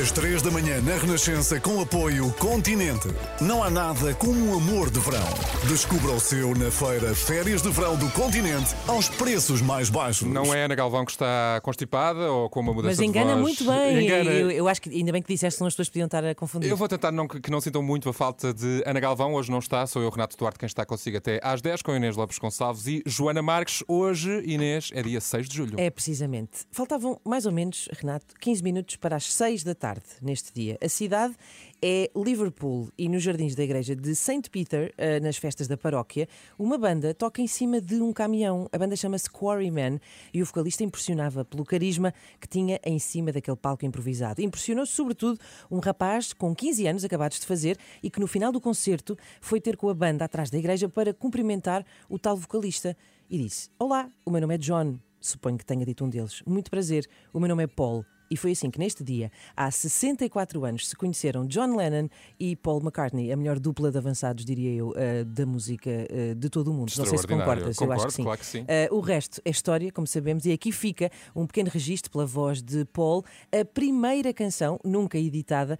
Às 3 da manhã na Renascença com apoio Continente. Não há nada como o amor de verão. Descubra o seu na feira Férias de Verão do Continente aos preços mais baixos. Não é Ana Galvão que está constipada ou com uma mudança Mas engana de voz? muito bem. Engana. Eu, eu acho que ainda bem que disseste, senão as pessoas podiam estar a confundir. Eu vou tentar não, que não sintam muito a falta de Ana Galvão. Hoje não está, sou eu, Renato Duarte, quem está consigo até às 10 com Inês Lopes Gonçalves e Joana Marques. Hoje, Inês, é dia 6 de julho. É, precisamente. Faltavam mais ou menos, Renato, 15 minutos para as 6 da tarde neste dia. A cidade é Liverpool e nos jardins da igreja de St. Peter, eh, nas festas da paróquia, uma banda toca em cima de um caminhão. A banda chama-se Quarryman e o vocalista impressionava pelo carisma que tinha em cima daquele palco improvisado. Impressionou sobretudo um rapaz com 15 anos acabados de fazer e que no final do concerto foi ter com a banda atrás da igreja para cumprimentar o tal vocalista e disse: Olá, o meu nome é John. Suponho que tenha dito um deles. Muito prazer, o meu nome é Paul. E foi assim que neste dia, há 64 anos, se conheceram John Lennon e Paul McCartney, a melhor dupla de avançados, diria eu, eh, da música eh, de todo o mundo. Não sei se concordas, eu acho que sim. Concordo, claro que sim. Eh, o resto é história, como sabemos, e aqui fica um pequeno registro pela voz de Paul, a primeira canção, nunca editada,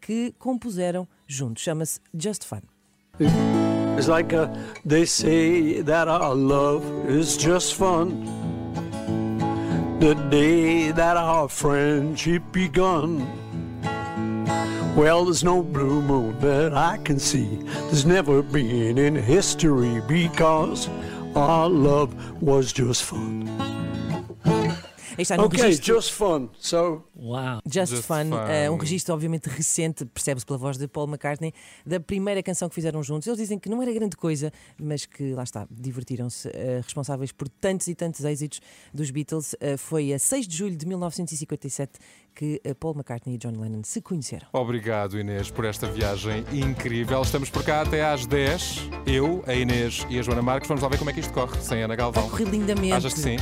que compuseram juntos. Chama-se Just Fun. It's like uh, they say that our love is just fun. The day that our friendship begun. Well, there's no blue moon that I can see. There's never been in history because our love was just fun. Aí está num Okay, just fun. So Just, Just Fun, Fun. eh, um registro obviamente recente, percebe-se pela voz de Paul McCartney, da primeira canção que fizeram juntos. Eles dizem que não era grande coisa, mas que lá está, divertiram-se. eh, responsáveis por tantos e tantos êxitos dos Beatles. Eh, foi a 6 de julho de 1957 que Paul McCartney e John Lennon se conheceram. Obrigado, Inês, por esta viagem incrível. Estamos por cá até às 10. Eu, a Inês e a Joana Marques. Vamos lá ver como é que isto corre sem Ana Galvão. Vai correr lindamente. Achas que sim?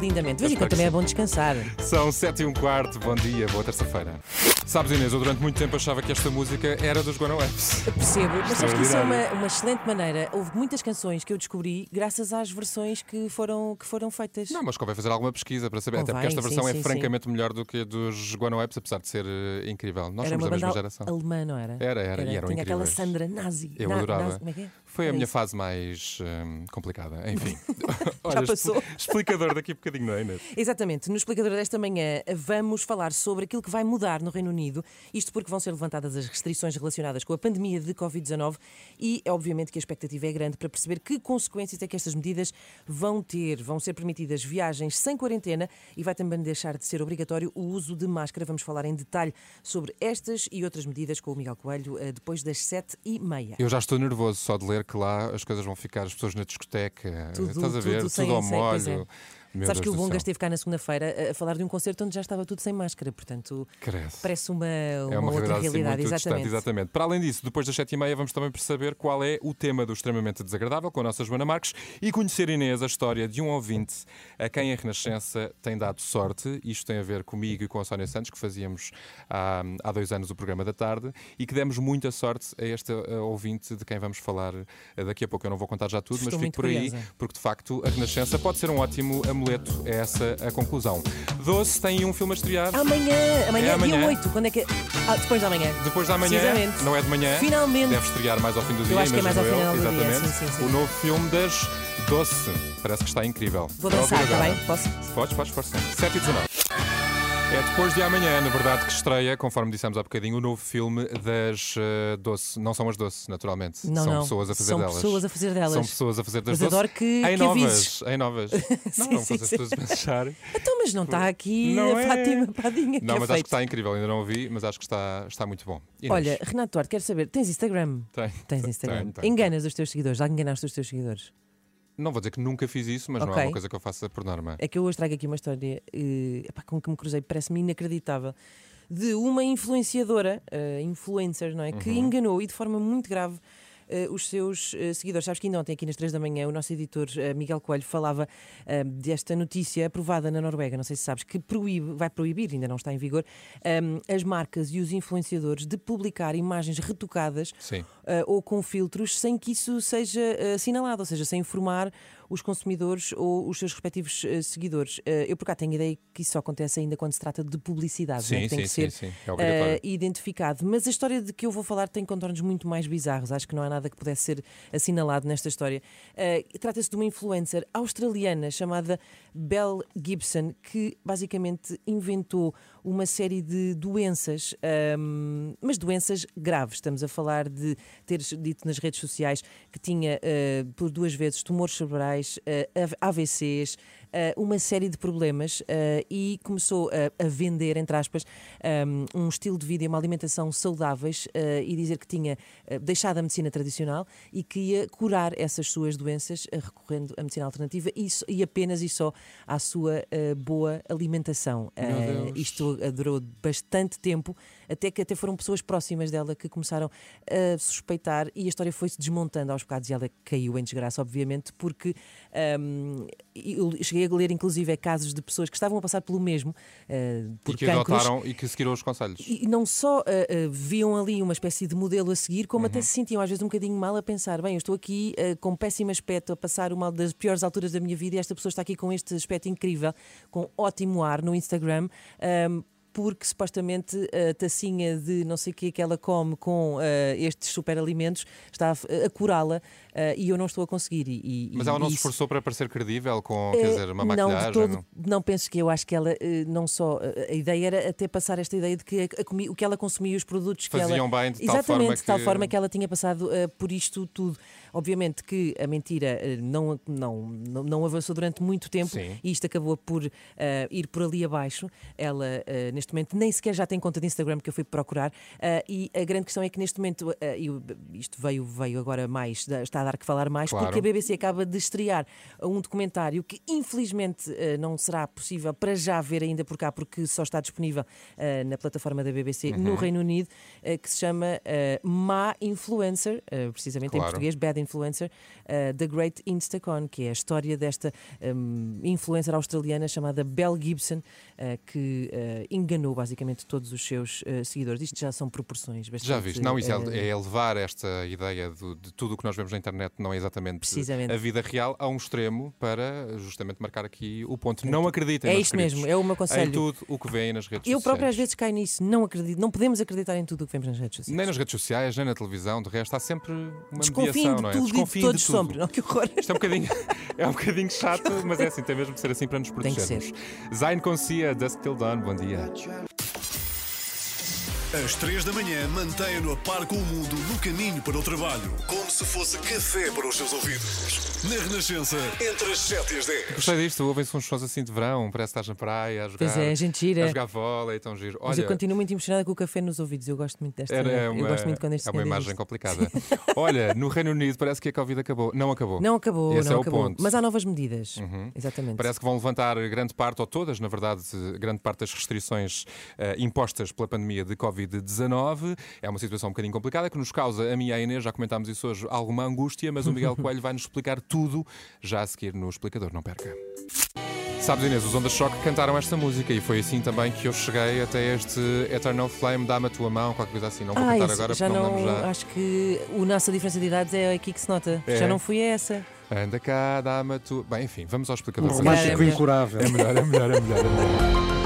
Lindamente. De vez Eu em quando espero que também é sim. bom descansar. São 7 e um quarto. Bom dia, boa terça-feira. Sabes, Inês, eu durante muito tempo achava que esta música era dos Guano Apps. Percebo, mas acho que isso é uma, uma excelente maneira. Houve muitas canções que eu descobri graças às versões que foram, que foram feitas. Não, mas convém fazer alguma pesquisa para saber, até porque Convém, esta sim, versão é sim, sim. francamente melhor do que a dos Guano Apps, apesar de ser eh, incrível. Nós era somos da mesma geração. alemã, não era? Era, era, e eram Tinha aquela incríveis. Sandra Nazi. Eu Na- adorava. Nazi, como é que é? Foi a Era minha isso. fase mais hum, complicada. Enfim. Olha, passou. expli- Explicador daqui a bocadinho, não é, Inês? Exatamente. No explicador desta manhã vamos falar sobre aquilo que vai mudar no Reino Unido, isto porque vão ser levantadas as restrições relacionadas com a pandemia de Covid-19 e é obviamente que a expectativa é grande para perceber que consequências é que estas medidas vão ter. Vão ser permitidas viagens sem quarentena e vai também deixar de ser obrigatório o uso de máscara. Vamos falar em detalhe sobre estas e outras medidas com o Miguel Coelho eh, depois das sete e meia. Eu já estou nervoso só de ler que lá as coisas vão ficar, as pessoas na discoteca, Tudo- estás a ver? tudo Tudo, sem- ao pois molho. é. Meu Sabes Deus que o Bonga esteve cá na segunda-feira a- falar de um concerto onde já estava tudo sem máscara, portanto Credo. parece uma, uma, É uma outra realidade, assim, realidade. exatamente. distante, exatamente. Para além disso, depois das sete e meia vamos também perceber qual é o tema do extremamente desagradável com a nossa Joana Marques e conhecer Inês a história de um ouvinte a quem a Renascença tem dado sorte. Isto tem a ver comigo e com a Sónia Santos, que fazíamos há, há dois anos o programa da tarde e que demos muita sorte a este ouvinte de quem vamos falar eh, daqui a pouco. Eu não vou contar já tudo, Estou mas fico por aí, curiosa. porque porque de facto a Renascença pode ser um ótimo amuleto. É essa a conclusão. Doce tem um filme a estrear. Amanhã, amanhã, É amanhã. dia 8, quando é que. Ah, depois da manhã. Depois da manhã, Precisamente. não é de manhã. Finalmente. Deve estrear mais ao fim do dia. acho que é mais ao eu. final do dia, Exatamente. sim, sim, sim. O novo filme das Doce. Parece que está incrível. Vou dançar, está bem? Posso? Podes, podes, sim. 7 e 19. É depois de amanhã, na verdade, que estreia, conforme dissemos há bocadinho, o novo filme das uh, doce. Não são as doce, naturalmente. Não, são não. pessoas a fazer São delas. pessoas a fazer delas. São pessoas a fazer das Mas doces. adoro que- em que novas. avises. Em novas. não, Sim, não sim, as sim. pessoas pensar. Então, mas não está aqui Não a é. Fátima Padinha Não, é mas acho que está incrível. Ainda não o vi, mas acho que está, está muito bom. Inês, Olha, Renato Duarte, quero saber, tens Instagram? tem. Tens Instagram. Tenho, tenho, Enganas os teus seguidores? Já enganaste os teus seguidores? Não vou dizer que nunca fiz isso, mas não é uma coisa que eu faça por norma. É que eu hoje trago aqui uma história eh, epá, com que me cruzei, parece-me inacreditável, de uma influenciadora, eh, influencer, não é? Que Uhum. enganou e de forma muito grave os seus eh, seguidores. Sabes que ainda ontem, aqui nas 3 da manhã, o nosso editor eh, Miguel Coelho falava eh, desta notícia aprovada na Noruega, não sei se sabes, que proíbe, vai proibir, ainda não está em vigor, eh, as marcas e os influenciadores de publicar imagens retocadas Sim. eh, ou com filtros sem que isso seja eh, assinalado, ou seja, sem informar os consumidores ou os seus respectivos eh, seguidores. Eh, eu por cá tenho ideia que isso só acontece ainda quando se trata de publicidade, Sim, né? que tem sim, que ser sim. É eh, identificado. Mas a história de que eu vou falar tem contornos muito mais bizarros. Acho que não há nada que pudesse ser assinalado nesta história. Trata-se de uma influencer australiana chamada Belle Gibson, que basicamente inventou uma série de doenças, ahm, mas doenças graves. Estamos a falar de teres dito nas redes sociais que tinha eh, por duas vezes tumores cerebrais, eh, AVCs, eh, uma série de problemas eh, e começou a, vender, entre aspas, um, um estilo de vida e uma alimentação saudáveis eh, e dizer que tinha eh, deixado a medicina tradicional e que ia curar essas suas doenças eh, recorrendo à medicina alternativa e, apenas e só à sua eh, boa alimentação. Eh, isto durou bastante tempo, até que até foram pessoas próximas dela que começaram a suspeitar e a história foi-se desmontando aos bocados e ela caiu em desgraça, obviamente, porque hum, eu cheguei a ler, inclusive, casos de pessoas que estavam a passar pelo mesmo, eh, por E que cancros, adotaram e que seguiram os conselhos. e não só eh, eh, viam ali uma espécie de modelo a seguir, como Uhum. até se sentiam às vezes um bocadinho mal a pensar: bem, eu estou aqui com péssimo aspecto, a passar uma das piores alturas da minha vida e esta pessoa está aqui com este aspecto incrível, com ótimo ar no Instagram. ahm, porque supostamente a tacinha de não sei o que que ela come com eh, estes superalimentos está a, a curá-la eh, e eu não estou a conseguir. E, e- Mas ela não e se isso- esforçou para parecer credível com, quer eh, dizer, uma não, de maquilhagem. todo, não? não penso que eu acho que ela não só a ideia era até passar esta ideia de que a- comi- o que ela consumia os produtos que Faziam ela bem de tal exatamente forma de tal que- forma que ela tinha passado por isto tudo obviamente que a mentira eh, não, não não não avançou durante muito tempo Sim. e isto acabou por eh, ir por ali abaixo ela eh, neste momento nem sequer já tem conta de Instagram que eu fui procurar eh, e a grande questão é que neste momento eh, e o- isto veio veio agora mais está a dar que falar mais Claro. porque a BBC acaba de estrear um documentário que infelizmente não será possível para já ver ainda por cá, porque só está disponível na plataforma da BBC Uhum. no Reino Unido, que se chama Ma Influencer, precisamente em Claro. português, Bad Influencer, eh, The Great Instacon, que é a história desta hum, influencer australiana chamada Belle Gibson, eh, que eh, enganou basicamente todos os seus seguidores. Isto já são proporções bastante. Já viste? Não, isso é, é elevar esta ideia do- de tudo o que nós vemos na internet, não é exatamente Precisamente. a vida real, a um extremo para justamente marcar aqui o ponto. Não acreditem, É isto mesmo, é o meu em conselho. tudo o que vêem nas redes Eu sociais. própria às vezes caio nisso, não acredito, não podemos acreditar em tudo o que vemos nas redes sociais. Nem nas redes sociais, nem na televisão, de resto há sempre uma Desconfiem mediação, não é? Tudo e todos de tudo. sempre. Não, que horror. Isto é um bocadinho, é um bocadinho chato, mas é assim, tem mesmo de ser assim para nos Tem que protegermos. Zayn Concia, Dusk Till Dawn, bom dia. Às três da manhã, mantenha-no a par com o mundo no caminho para o trabalho. Como se fosse café para os seus ouvidos. Na Renascença, entre as 7 e as 10. Gostei disto, ouvem-se uns sons assim de verão, parece que estás na praia a jogar, Pois é, a gente gira. a jogar vôlei, tão giro. Mas Olha, eu continuo muito impressionada com o café nos ouvidos. Eu gosto muito desta. Era eu uma, gosto muito quando este é uma imagem isto. complicada. Olha, no Reino Unido parece que a Covid acabou. Não acabou. Não acabou, Esse não é o acabou. ponto. Uhum. Mas há novas medidas. Exatamente. Parece que vão levantar grande parte, ou todas, na verdade, grande parte das restrições eh, impostas pela pandemia de Covid-19. É uma situação um bocadinho complicada que nos causa, a mim e a Inês, já comentámos isso hoje, alguma angústia, mas o Miguel Coelho vai nos explicar tudo já a seguir no explicador. Não perca. Sabes, Inês, os Ondas Choque cantaram esta música e foi assim também que eu cheguei até este Eternal Flame, dá-me a tua mão, qualquer coisa assim. Não vou Ah, cantar isso, agora já porque não, não. já. Acho que a nossa diferença de idades é aqui que se nota. É. Já não fui a essa. Anda cá, dá-me a tua. Bem, enfim, vamos ao explicador. Um romântico melhor. incurável. É melhor, é melhor, é melhor. É melhor.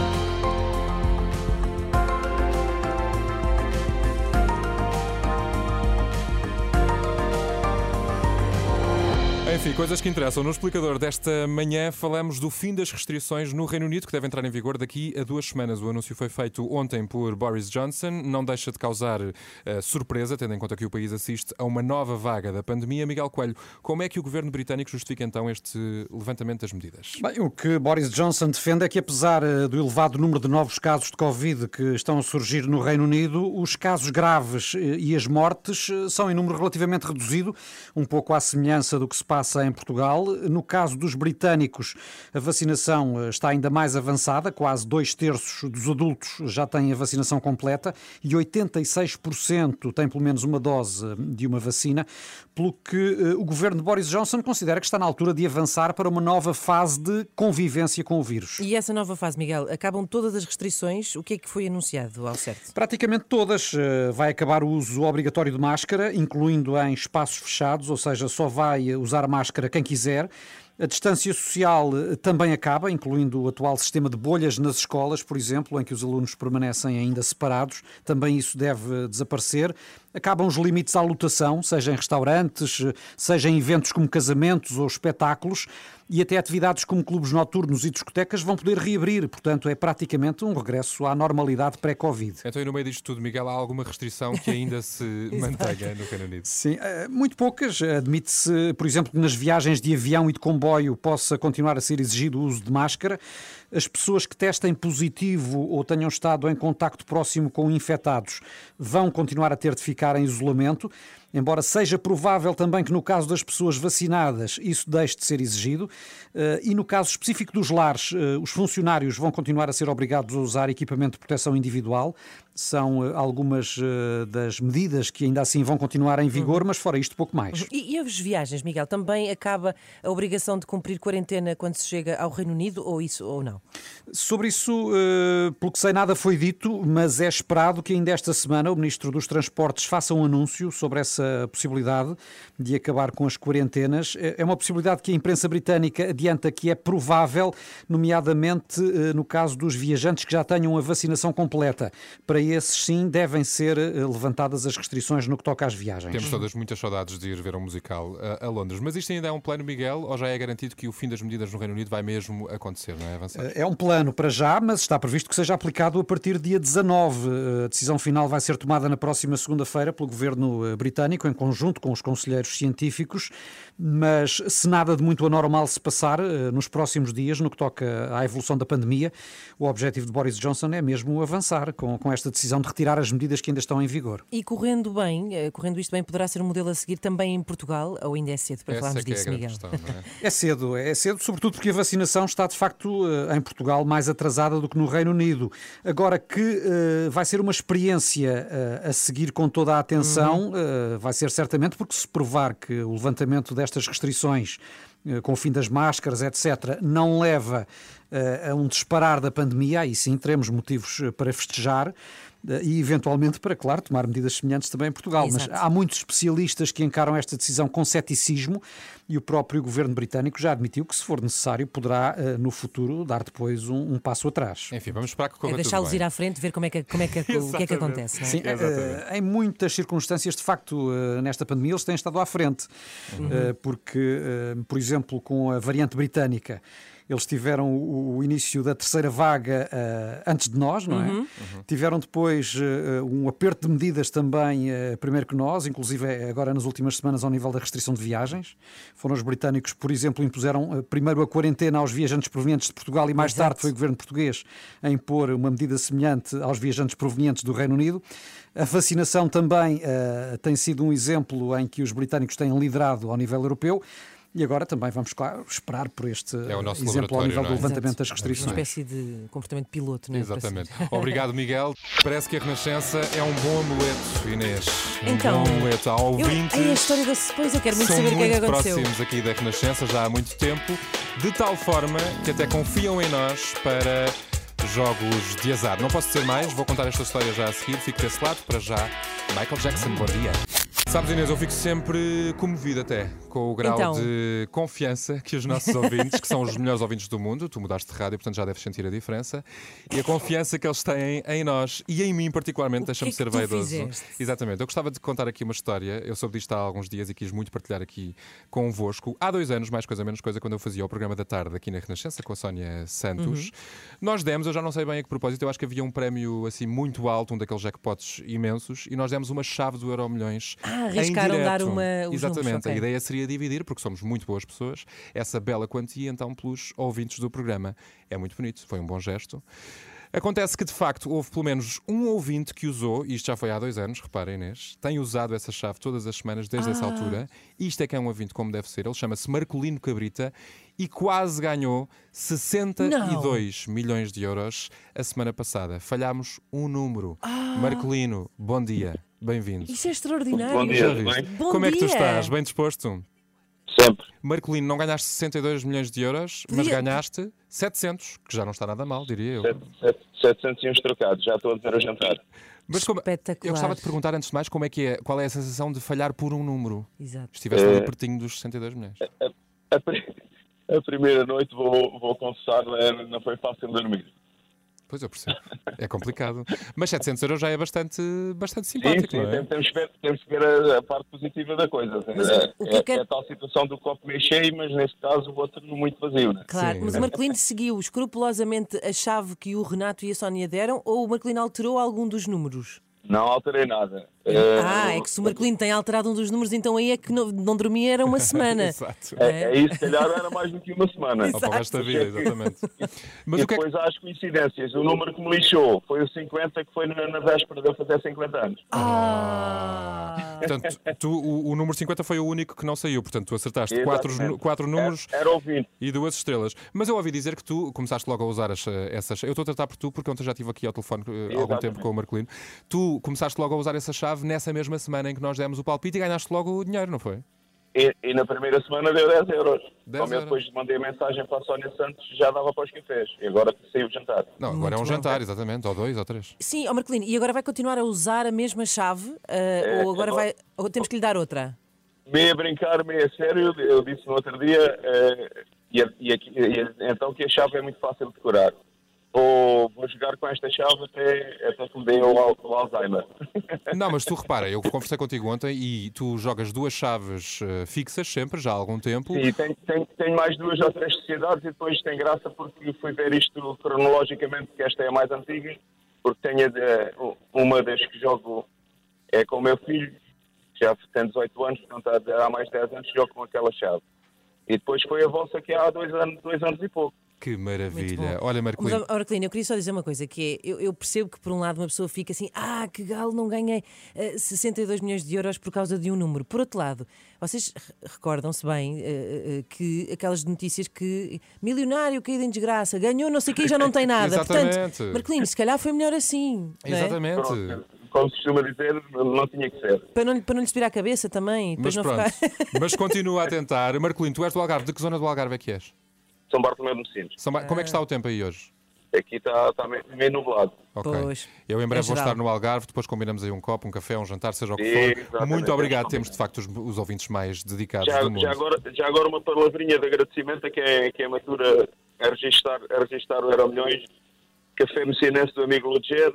coisas que interessam. No explicador desta manhã falamos do fim das restrições no Reino Unido, que deve entrar em vigor daqui a duas semanas. O anúncio foi feito ontem por Boris Johnson. Não deixa de causar eh, surpresa, tendo em conta que o país assiste a uma nova vaga da pandemia. Miguel Coelho, como é que o governo britânico justifica então este levantamento das medidas? Bem, o que Boris Johnson defende é que, apesar eh, do elevado número de novos casos de Covid que estão a surgir no Reino Unido, os casos graves eh, e as mortes são em número relativamente reduzido, um pouco à semelhança do que se passa em Portugal. No caso dos britânicos, a vacinação eh, está ainda mais avançada, quase dois terços dos adultos já têm a vacinação completa e 86% têm pelo menos uma dose de uma vacina, pelo que eh, o governo de Boris Johnson considera que está na altura de avançar para uma nova fase de convivência com o vírus. E essa nova fase, Miguel, acabam todas as restrições? O que é que foi anunciado ao certo? Praticamente todas. Eh, Vai acabar o uso obrigatório de máscara, incluindo em espaços fechados, ou seja, só vai usar máscara quem quiser. A distância social eh, também acaba, incluindo o atual sistema de bolhas nas escolas, por exemplo, em que os alunos permanecem ainda separados. Também isso deve desaparecer. Acabam os limites à lotação, seja em restaurantes, seja em eventos como casamentos ou espetáculos, e até atividades como clubes noturnos e discotecas vão poder reabrir. Portanto, é praticamente um regresso à normalidade pré-Covid. Então, e no meio disto tudo, Miguel, há alguma restrição que ainda se mantenha no Reino Unido? Sim, eh, muito poucas. Admite-se, por exemplo, que nas viagens de avião e de comboio possa continuar a ser exigido o uso de máscara. As pessoas que testem positivo ou tenham estado em contacto próximo com infectados vão continuar a ter de ficar em isolamento. Embora seja provável também que no caso das pessoas vacinadas isso deixe de ser exigido, eh, e no caso específico dos lares, eh, os funcionários vão continuar a ser obrigados a usar equipamento de proteção individual. São eh, algumas das medidas que ainda assim vão continuar em vigor, mas fora isto, pouco mais. E, e as viagens, Miguel? Também acaba a obrigação de cumprir quarentena quando se chega ao Reino Unido ou isso ou não? Sobre isso, pelo que sei, nada foi dito, mas é esperado que ainda esta semana o Ministro dos Transportes faça um anúncio sobre essa possibilidade de acabar com as quarentenas. É é uma possibilidade que a imprensa britânica adianta que é provável, nomeadamente eh, no caso dos viajantes que já tenham a vacinação completa. Para esses, sim, devem ser eh, levantadas as restrições no que toca às viagens. Temos todas muitas saudades de ir ver um musical a, a Londres. Mas isto ainda é um plano, Miguel, ou já é garantido que o fim das medidas no Reino Unido vai mesmo acontecer, não é? Avançar? É um plano para já, mas está previsto que seja aplicado a partir do dia 19. A decisão final vai ser tomada na próxima segunda-feira pelo governo eh, britânico, em conjunto com os conselheiros científicos. Mas se nada de muito anormal se passar eh, nos próximos dias, no que toca à evolução da pandemia, o objetivo de Boris Johnson é mesmo avançar com, com esta decisão de retirar as medidas que ainda estão em vigor. E correndo bem, eh, correndo isto bem, poderá ser um modelo a seguir também em Portugal ou ainda é cedo para Essa falarmos é é disso, grande Miguel? questão, é? É cedo, é cedo, sobretudo porque a vacinação está de facto eh, em Portugal mais atrasada do que no Reino Unido. Agora que eh, vai ser uma experiência eh, a seguir com toda a atenção, eh, vai ser certamente porque se provar que o levantamento destas restrições eh, com o fim das máscaras, etc., não leva eh, a um disparar da pandemia, aí sim teremos motivos eh, para festejar. Eh, E eventualmente para, claro, tomar medidas semelhantes também em Portugal. Exato. Mas há muitos especialistas que encaram esta decisão com ceticismo e o próprio governo britânico já admitiu que, se for necessário, poderá eh, no futuro dar depois um, um passo atrás. Enfim, vamos esperar que É corra tudo deixá-los ir à frente, ver como é que, como é que, o que é que acontece. Não é? Sim, eh, em muitas circunstâncias, de facto, nesta pandemia, eles têm estado à frente. Eh, Porque, por exemplo, com a variante britânica, eles tiveram o, o início da terceira vaga eh, antes de nós, não é? Tiveram depois eh, um aperto de medidas também, eh, primeiro que nós, inclusive eh, agora nas últimas semanas ao nível da restrição de viagens. Foram os britânicos, por exemplo, impuseram primeiro a quarentena aos viajantes provenientes de Portugal e mais Exato. tarde foi o governo português a impor uma medida semelhante aos viajantes provenientes do Reino Unido. A vacinação também tem sido um exemplo em que os britânicos têm liderado ao nível europeu. E agora também vamos, claro, esperar por este É o nosso exemplo ao nível do é? levantamento das Uma restrições. espécie de comportamento piloto, não é? Exatamente. Obrigado, Miguel. Parece que a Renascença é um bom amuleto, Inês. Um Então, bom amuleto ao Eu, ouvinte. ai, a história da depois eu quero muito São saber o que é que muito aconteceu. próximos aqui da Renascença já há muito tempo, de tal forma que até confiam em nós para jogos de azar. Não posso dizer mais, vou contar esta história já a seguir. Fico desse lado, para já. Michael Jackson, bom dia. Sabes, Inês, eu fico sempre comovido até com o grau Então. de confiança que os nossos ouvintes, que são os melhores ouvintes do mundo, tu mudaste de rádio, portanto já deves sentir a diferença, e a confiança que eles têm em nós e em mim, particularmente, deixa-me é ser vaidoso. fizeste? Exatamente. Eu gostava de contar aqui uma história. Eu soube disto há alguns dias e quis muito partilhar aqui convosco. Há dois anos, mais coisa menos coisa, quando eu fazia o programa da tarde aqui na Renascença com a Sónia Santos, nós demos, eu já não sei bem a que propósito, eu acho que havia um prémio assim muito alto, um daqueles jackpots imensos, e nós demos uma chave do Euro Milhões. Ah, em arriscaram dar uma- Exatamente. números, ok. A ideia seria dividir, porque somos muito boas pessoas, essa bela quantia então pelos ouvintes do programa. É muito bonito, foi um bom gesto. Acontece que, de facto, houve pelo menos um ouvinte que usou, e isto já foi há dois anos, reparem, Inês, tem usado essa chave todas as semanas desde essa Ah. altura. Isto é que é um ouvinte como deve ser. Ele chama-se Marcolino Cabrita e quase ganhou 62 milhões de euros a semana passada. Falhámos um número. Marcolino, bom dia, bem-vindo. Isso é extraordinário. Bom dia, Já tudo bem? Bom Como é que tu dia. estás? Bem disposto? Sempre. Marcolino, não ganhaste 62 milhões de euros, mas Podia- ganhaste 700, que já não está nada mal, diria eu. Sete- sete- 700 e uns trocados, já estou a dizer a jantar. Mas como- Espetacular. eu gostava de perguntar antes de mais como é que é, qual é a sensação de falhar por um número? Exato. Estiveste ali pertinho dos 62 milhões. A, pri- a primeira noite, vou, vou confessar, eh, não foi fácil dormir. Pois eu percebo. É complicado. Mas 700 euros já é bastante, bastante Sim, simpático, sim, não é? tem- temos, que ver, temos que ver a, a parte positiva da coisa. Mas é, o que é que é- é a tal situação do copo meio cheio, mas neste caso o outro muito vazio. Né? Claro, Sim, mas o. Marcolino seguiu escrupulosamente a chave que o Renato e a Sónia deram ou o Marcolino alterou algum dos números? Não alterei nada. Ah, é que se o Marcolino tem alterado um dos números, então aí é que não, não dormia era uma semana. Exato. É, é isso, se calhar era mais do que uma semana. Ou para o resto da vida, exatamente. Mas e o que é que. depois há as coincidências. O número que me lixou foi o 50, que foi na, na véspera de eu fazer 50 anos. Ah! Portanto, tu, o, o número 50 foi o único que não saiu, portanto, tu acertaste quatro, Exatamente. quatro números. Era. E duas estrelas. Mas eu ouvi dizer que tu começaste logo a usar as, essas. Eu estou a tratar por tu, porque ontem já estive aqui ao telefone eh, há algum tempo com o Marcolino. Tu começaste logo a usar essa chave nessa mesma semana em que nós demos o palpite e ganhaste logo o dinheiro, não foi? E, e na primeira semana deu 10 euros. 10 Como eu euros. depois mandei a mensagem para a Sónia Santos, já dava para os cafés. E agora saiu o jantar. Não, agora é um Muito bom. jantar, exatamente, ou dois ou três. Sim, ó Marcolino, e agora vai continuar a usar a mesma chave? ah, ou agora vai. Ou temos que lhe dar outra? Meio a brincar, meio a sério, eu disse no outro dia, eh, e, e e- então que a chave é muito fácil de decorar. Ou vou jogar com esta chave até, até que me dê o, al- o Alzheimer. Não, mas tu repara, eu conversei contigo ontem e tu jogas duas chaves eh, fixas sempre, já há algum tempo. Sim, tenho, tenho, tenho mais duas ou três sociedades e depois tem graça porque fui ver isto cronologicamente, que esta é a mais antiga, porque tenho eh, uma das que jogo é com o meu filho, que já tem 18 anos, portanto há mais de 10 anos jogo com aquela chave. E depois foi a vossa que há dois anos, dois anos e pouco. Que maravilha. Olha, Mas, Marcolino. ó, Marcolino, eu queria só dizer uma coisa, que é, eu, eu percebo que por um lado uma pessoa fica assim, ah, que galo, não ganhei eh, 62 milhões de euros por causa de um número. Por outro lado, vocês re- recordam-se bem eh, eh, que aquelas notícias que milionário caído em desgraça, ganhou não sei o que e já não tem nada. Exatamente. Portanto, Marcolino, se calhar foi melhor assim. não é? Exatamente. Pronto, como se costuma dizer, não tinha que ser. Para não, para não lhe subir a cabeça também. Mas pronto. ficar... Mas continua a tentar. Marcolino, tu és do Algarve. De que zona do Algarve é que és? São Bartolomeu de. São Ba- Como é que está o tempo aí hoje? Aqui está, está meio, meio nublado. Ok. Pois, Eu em é breve vou geral. estar no Algarve, depois combinamos aí um copo, um café, um jantar, seja o que for. exatamente. Muito obrigado, Temos de facto os, os ouvintes mais dedicados Já, do mundo. já, agora, já agora uma palavrinha de agradecimento que é, que é matura a registrar, a registrar o Euro Milhões, Café Messinense do amigo Luger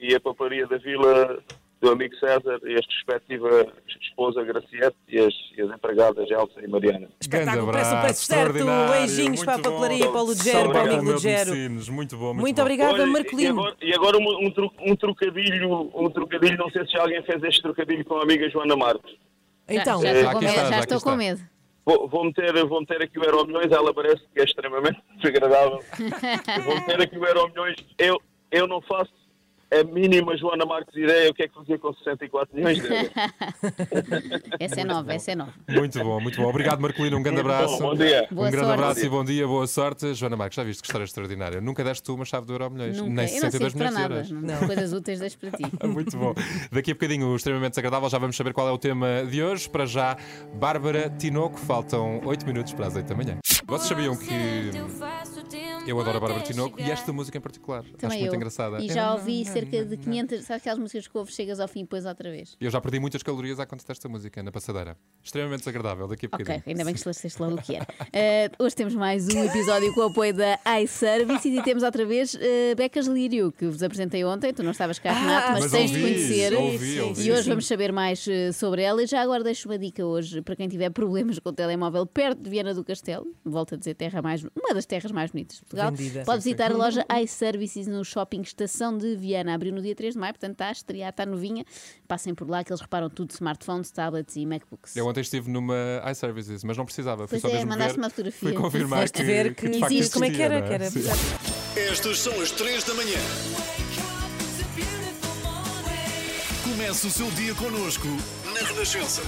e a paparia da Vila do amigo César e a respectiva esposa Graciete e as, e as empregadas Elsa e Mariana. Espetáculo, Grande abraço, preço certo. extraordinário, Beijinhos muito para a papelaria, para o Lugero, para o amigo Lugero. Muito bom, muito, Muito bom. obrigada, Olha, e Marcolino. agora, e agora um, um, um trocadilho, um trocadilho, não sei se já alguém fez este trocadilho com a amiga Joana Marques. Então, já, com medo, está, já já estou aqui com está. medo. Vou, vou meter, vou meter aqui o Euro Milhões, ela parece que é extremamente desagradável. vou meter aqui o Euro Milhões. Eu, eu não faço a mínima Joana Marques ideia o que é que fazia com 64 milhões de euros. Essa é nova, essa é nova. Muito bom, muito bom. Obrigado, Marcolino. Um grande Muito bom, abraço. bom dia. Um Boa grande sorte. abraço e bom dia, boa sorte. Joana Marques, já viste que história extraordinária. Nunca deste tu uma chave do Euro Milhões, Nunca. nem Eu não 62 sirvo para milhões de nada. euros. Não. Coisas úteis deixo para ti. Muito bom. Daqui a bocadinho, o extremamente desagradável, já vamos saber qual é o tema de hoje. Para já, Bárbara Tinoco, faltam 8 minutos para as 8 da manhã. Vocês sabiam que Eu adoro a Bárbara Tinoco e esta música em particular. Acho Também muito eu. engraçada. E já ouvi cerca de 500. Sabe aquelas músicas que ouves, chegas ao fim e depois outra vez? Eu já perdi muitas calorias à conta desta música na passadeira. Extremamente desagradável daqui a Ok, bocadinho. ainda bem que esclareceste logo o que era. Eh, hoje temos mais um episódio com o apoio da iService e temos outra vez uh, Becas Lírio, que vos apresentei ontem. Tu não estavas cá, Renato, mas, mas tens de ouvi, conhecer. ouvi, ouvi. E hoje vamos saber mais eh, sobre ela. E já agora deixo uma dica hoje para quem tiver problemas com o telemóvel perto de Viana do Castelo. Volto a dizer, terra mais, uma das terras mais bonitas de Portugal. Vendida. Pode visitar a loja iServices no shopping Estação de Viana. Abriu no dia 3 de maio, portanto está a estrear, está novinha. Passem por lá que eles reparam tudo: smartphones, tablets e MacBooks. Eu ontem estive numa iServices, mas não precisava. Fui Pois só é, mesmo mandaste ver, uma fotografia. Fui confirmar Foste que, ver que facto existe. Como é que existia, era? não Que era. Estas são as 3 da manhã. Comece o seu dia connosco na Renascença.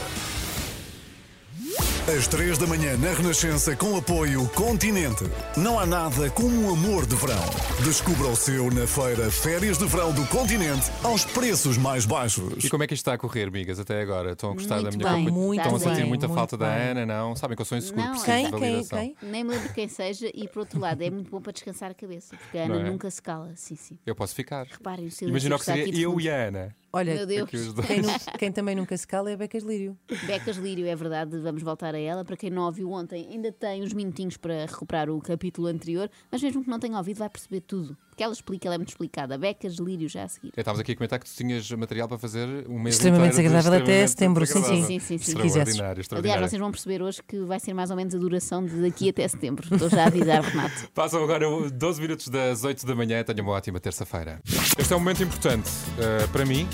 Às 3 da manhã na Renascença com apoio Continente. Não há nada como um amor de verão. Descubra o seu na feira Férias de Verão do Continente aos preços mais baixos. E como é que isto está a correr, amigas, até agora? Estão a gostar Muito da minha bem, companhia? muito Estão a sentir bem, muita muito falta da bem. Ana, não? Sabem que eu sou inseguro, Não, preciso Quem? de Quem? validação. Quem? Nem me lembro quem seja, e por outro lado, é muito bom para descansar a cabeça, porque a Não Ana é? nunca se cala. Sim, sim. Eu posso ficar. Reparem o silêncio Imagina o que que está aqui seria de eu fundo. e a Ana. Olha, Meu Deus. Quem, nu- quem também nunca se cala é Becas Lírio. Becas Lírio, é verdade, vamos voltar a ela. Para quem não ouviu ontem, ainda tem uns minutinhos para recuperar o capítulo anterior, mas mesmo que não tenha ouvido, vai perceber tudo. Porque ela explica, ela é muito explicada. Becas Lírio, já a seguir. Eu Estavas aqui a comentar que tu tinhas material para fazer um mês Extremamente desagradável até setembro, sim, sim. Sim, sim, sim. Extraordinário, Aliás, extraordinário. vocês vão perceber hoje que vai ser mais ou menos a duração de daqui até setembro. Estou já a avisar, Renato. Passam agora 12 minutos das 8 da manhã. Tenham uma ótima terça-feira. Este é um momento importante eh, para mim.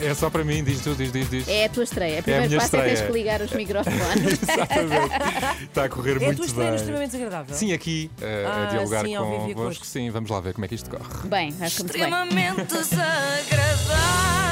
É só para mim, diz tu, diz, diz, diz. É a tua estreia. O primeiro minha passo é tens estreia. que ligar os microfones. Exatamente. Está a correr É a muito tua estreia no bem. extremamente desagradável. Sim, aqui eh, Ah, a dialogar sim, ao vivo e a convosco. Sim, vamos lá ver como é que isto corre. Bem, acho que muito bem. Extremamente desagradável.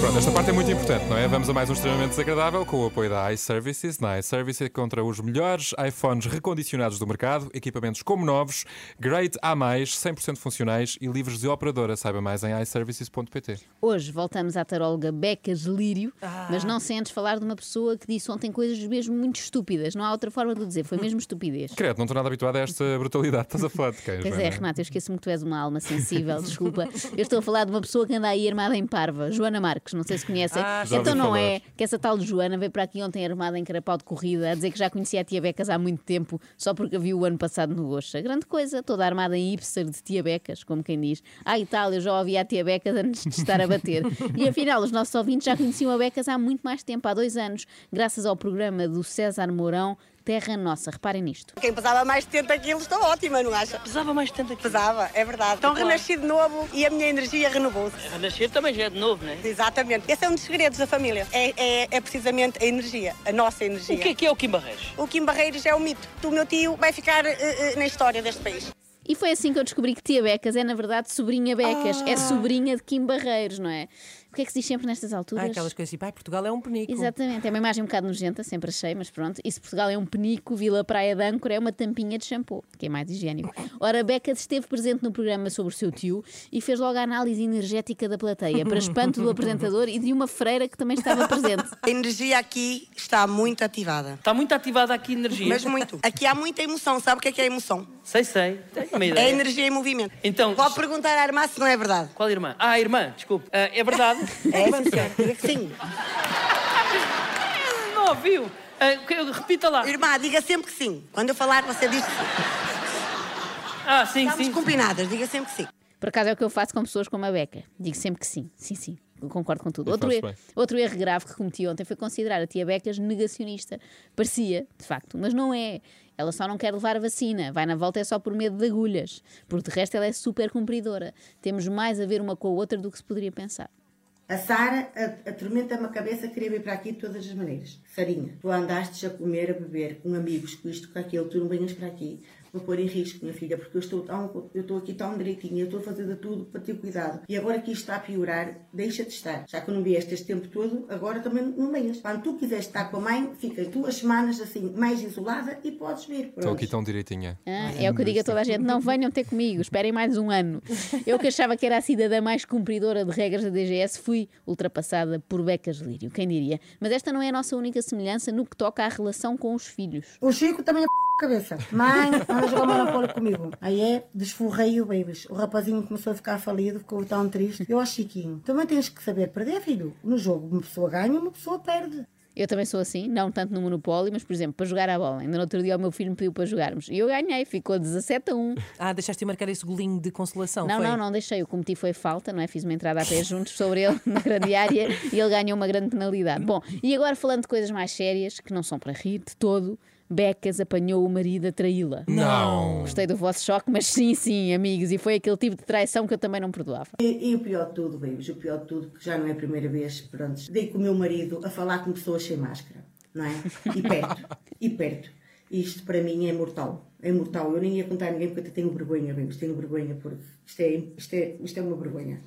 Pronto, esta parte é muito importante, não é? Vamos a mais um extremamente desagradável com o apoio da iServices. Na iServices encontra os melhores iPhones recondicionados do mercado, equipamentos como novos, Great A+, 100% funcionais e livres de operadora. Saiba mais em iServices.pt. Hoje voltamos à taróloga Becas Lírio, mas não sem antes falar de uma pessoa que disse ontem coisas mesmo muito estúpidas. Não há outra forma de o dizer, foi mesmo estupidez. Credo, não estou nada habituado a esta brutalidade. Estás a falar de quem, Pois é? Renato, eu esqueço-me que tu és uma alma sensível, desculpa. Eu estou a falar de uma pessoa que anda aí armada em parva, Joana Marques, não sei se conhecem. Ah, então não falar. é que essa tal de Joana veio para aqui ontem armada em carapau de corrida, a dizer que já conhecia a tia Becas há muito tempo, só porque a viu o ano passado no Goxa. Grande coisa, toda armada em hipster de tia Becas, como quem diz. Ah, e tal, eu já ouvi a tia Becas antes de estar a bater. E afinal, os nossos ouvintes já conheciam a Becas há muito mais tempo, há dois anos, graças ao programa do César Mourão, Terra Nossa. Reparem nisto. Quem pesava mais de 70 quilos está ótima, não acha? Pesava mais de 70 quilos. Pesava, é verdade. Então renasci de novo e a minha energia renovou-se. Renascer também já é de novo, não é? Exatamente. Esse é um dos segredos da família. É, é, é precisamente a energia, a nossa energia. O que é que é o Kim Barreiros? O Kim Barreiros é o mito. O meu tio vai ficar eh, eh, na história deste país. E foi assim que eu descobri que Tia Becas é, na verdade, sobrinha Becas. Ah. É sobrinha de Kim Barreiros, não é? O que é que se diz sempre nestas alturas? Ah, aquelas coisas assim, pai, Portugal é um penico. Exatamente, é uma imagem um bocado nojenta, sempre achei, mas pronto. E se Portugal é um penico, Vila Praia de Âncora é uma tampinha de shampoo, que é mais higiênico. Ora, Becas esteve presente no programa sobre o seu tio e fez logo a análise energética da plateia, para espanto do apresentador e de uma freira que também estava presente. A energia aqui está muito ativada. Está muito ativada aqui a energia. Mas muito. Aqui há muita emoção. Sabe o que é que é emoção? Sei, sei. Tenho uma É ideia. energia em movimento. Então- Pode perguntar à irmã se não é verdade. Qual irmã? Ah, irmã, desculpe. Ah, é verdade? É, sim, senhor. Diga que sim. Não ouviu? Que- repita lá. Irmã, diga sempre que sim. Quando eu falar, você diz que sim. Ah, sim, Estamos sim. combinadas, diga sempre que sim. Por acaso é o que eu faço com pessoas como a Beca. Digo sempre que sim. Sim, sim. Eu concordo com tudo. Outro erro, bem. outro erro grave que cometi ontem foi considerar a tia Becas negacionista. Parecia, de facto, mas não é. Ela só não quer levar a vacina. Vai na volta é só por medo de agulhas. Porque de resto ela é super cumpridora. Temos mais a ver uma com a outra do que se poderia pensar. A Sara atormenta-me a cabeça, queria vir para aqui de todas as maneiras. Sarinha, tu andaste a comer, a beber com amigos, com isto, com aquilo, tu não venhas para aqui. Vou pôr em risco, minha filha, porque eu estou, tão, eu estou aqui tão direitinho, eu estou a fazer de tudo para ter cuidado. E agora que isto está a piorar, deixa de estar. Já que eu não vieste este tempo todo, agora também não venhas. Quando tu quiseres estar com a mãe, fica duas semanas assim, mais isolada e podes vir. Estou aqui tão direitinha. Ah, é o que eu digo a toda a gente: não venham ter comigo, esperem mais um ano. Eu que achava que era a cidadã mais cumpridora de regras da DGS, fui ultrapassada por becas de lírio, quem diria? Mas esta não é a nossa única semelhança no que toca à relação com os filhos. O Chico também é cabeça. Mãe, a jogar monopólio comigo. Aí é, desforrei o babies. O rapazinho começou a ficar falido, ficou tão triste. Eu, ó Chiquinho, também tens que saber perder, filho. No jogo, uma pessoa ganha, uma pessoa perde. Eu também sou assim, não tanto no Monopólio, mas, por exemplo, para jogar a bola. Ainda no outro dia o meu filho me pediu para jogarmos. E eu ganhei, ficou 17 a 1. Ah, deixaste marcar esse golinho de consolação, Não, foi? não, não deixei. O que cometi foi falta, não é? Fiz uma entrada a pé juntos sobre ele na grande área e ele ganhou uma grande penalidade. Bom, e agora falando de coisas mais sérias, que não são para rir de todo, Becas apanhou o marido a traí-la. Não. Gostei do vosso choque, mas sim, sim, amigos, e foi aquele tipo de traição que eu também não perdoava. E, e o pior de tudo, babies, o pior de tudo, que já não é a primeira vez, pronto, dei com o meu marido a falar com pessoas sem máscara, não é? E perto, e perto. Isto para mim é mortal, é mortal. Eu nem ia contar a ninguém porque eu tenho vergonha, babies, tenho vergonha, porque isto é, isto é, isto é uma vergonha.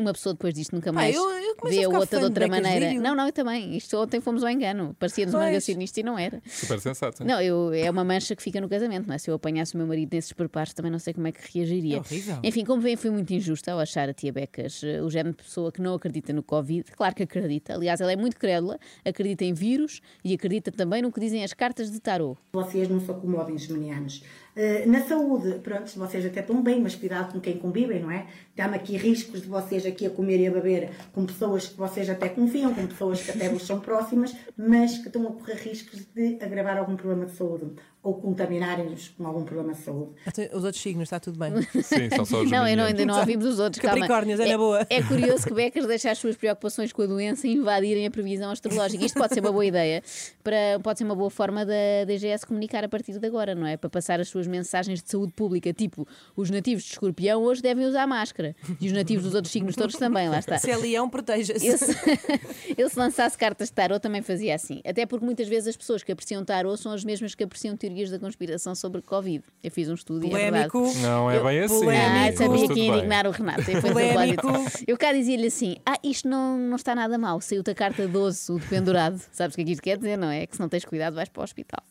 Uma pessoa depois disto nunca Pá, mais eu- eu começo vê a outra de outra maneira. Não, não, eu também. Isto ontem fomos ao engano. Parecia-nos um negacionista e não era. Super sensato. Não, eu, é uma mancha que fica no casamento, não é? Se eu apanhasse o meu marido nesses preparos, também não sei como é que reagiria. É horrível. Enfim, como veem, fui muito injusta ao achar a tia Becas eh, o género de pessoa que não acredita no Covid. Claro que acredita. Aliás, ela é muito crédula, acredita em vírus e acredita também no que dizem as cartas de tarô. Vocês não se acomodem, os menianos. Eh, na saúde, pronto, vocês até estão bem, mas cuidado com quem convivem, não é? Dá-me aqui riscos de vocês aqui a comer e a beber com pessoas que vocês até confiam, com pessoas que até vos são próximas, mas que estão a correr riscos de agravar algum problema de saúde ou contaminarem-nos com algum problema de saúde. Os outros signos, está tudo bem. Sim, são só os Não, eu não, ainda não ouvimos os outros. calma. Capricórnios, é na é, boa. É curioso que Becas deixa as suas preocupações com a doença invadirem a previsão astrológica. Isto pode ser uma boa ideia, para, pode ser uma boa forma da DGS comunicar a partir de agora, não é? Para passar as suas mensagens de saúde pública, tipo, os nativos de escorpião hoje devem usar máscara. E os nativos dos outros signos todos também, lá está. Se é leão, proteja-se. Eu se, eu se lançasse cartas de tarot também fazia assim. Até porque muitas vezes as pessoas que apreciam tarot são as mesmas que apreciam teorias da conspiração sobre Covid. Eu fiz um estudo e é. Polémico. Não é bem assim. Ah, Polémico. sabia que ia bem. indignar o Renato. Polémico. Eu cá dizia-lhe assim: Ah, isto não, não está nada mal. Saiu-te a carta 12, o de pendurado. Sabes o que é que isto quer dizer, não é? Que se não tens cuidado, vais para o hospital.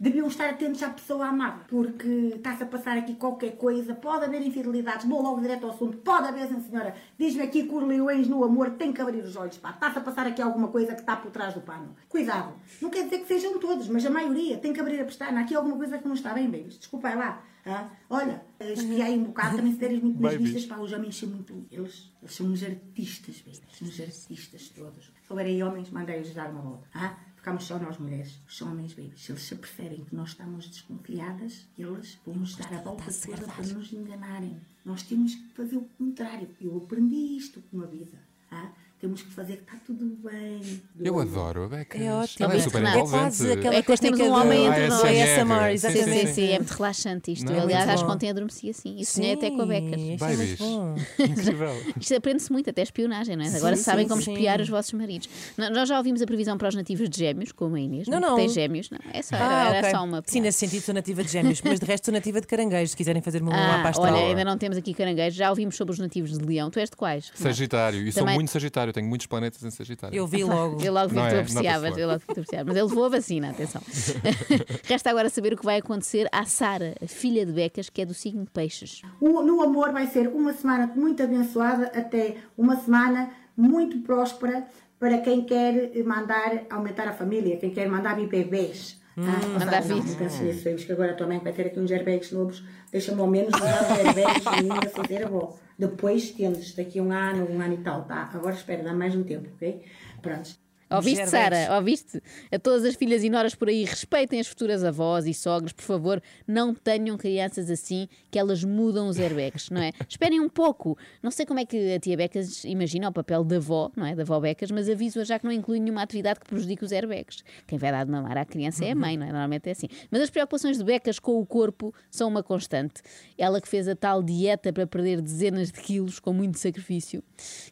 Deviam estar atentos à pessoa amada, porque está-se a passar aqui qualquer coisa, pode haver infidelidades, vou logo direto ao assunto, pode haver, sim senhora, diz-me aqui que o leões no amor tem que abrir os olhos, pá, está-se a passar aqui alguma coisa que está por trás do pano. Cuidado, não quer dizer que sejam todos, mas a maioria tem que abrir a pestana, aqui alguma coisa que não está bem, babies, desculpa aí lá. ah. Olha, espiai um bocado, também se deres muito nas vistas, pá, os homens são muito, eles, eles são uns artistas, babies, uns artistas todos. Se houverem homens, mandei-os dar uma volta, ah? Ficamos só nós mulheres, os homens, babies. Se eles se apercebem que nós estamos desconfiadas, eles vão nos dar a volta toda para nos enganarem. Nós temos que fazer o contrário. Eu aprendi isto com a vida. ah? Temos que fazer que está tudo bem. Eu adoro a Becas. É ótimo. Ela é super Renato. É envolvente. quase aquela É que temos um homem entre Ah, nós. É ASMR, ASMR, sim, Sim, exatamente. sim, é muito relaxante isto. Não, Eu, é aliás, acho que ontem adormeci assim. E sonhei até com a Becas. É muito Babies. bom. Incrível. Isto aprende-se muito, até espionagem, não é? Agora Sim, sabem sim, como sim. espiar os vossos maridos. Nó- Nós já ouvimos a previsão para os nativos de gêmeos, como a Inês, Não, não, não. Tem gêmeos, não. É só, Ah, era, era só uma. Sim, nesse sentido sou nativa de gêmeos, mas de resto sou nativa de caranguejos, se quiserem fazer-me um Ah, mapa astral. olha, ainda não temos aqui caranguejos. Já ouvimos sobre os nativos de leão. Tu és de quais? Sagitário. E sou Também- muito Sagitário. Tenho muitos planetas em Sagitário. Eu vi logo. Eu logo vi que tu é? apreciavas, Nota-se eu logo vi que tu apreciavas. Mas ele levou a vacina, atenção. Resta agora saber o que vai acontecer à Sara, a filha de Becas, que é do signo de Peixes. O- no amor vai ser uma semana muito abençoada até uma semana muito próspera para quem quer mandar aumentar a família, quem quer mandar vir bebês. Ah, Hum, mandar não, vir. não penso nisso, filhos, que agora também vai ter aqui uns airbags novos, deixa-me ao menos usar os airbags e ainda fazer avó. Depois tendes, daqui a um ano, um ano e tal, tá? Agora espera, dá mais um tempo, ok? Pronto. Ouviste, Sara? Ouviste? A todas as filhas e noras por aí, respeitem as futuras avós e sogros, por favor, não tenham crianças assim que elas mudam os airbags, não é? Esperem um pouco. Não sei como é que a tia Becas imagina o papel da avó, não é? Da avó Becas, mas aviso-a já que não inclui nenhuma atividade que prejudique os airbags. Quem vai dar de mamar à criança é a mãe, não é? Normalmente é assim. Mas as preocupações de Becas com o corpo são uma constante. Ela que fez a tal dieta para perder dezenas de quilos com muito sacrifício,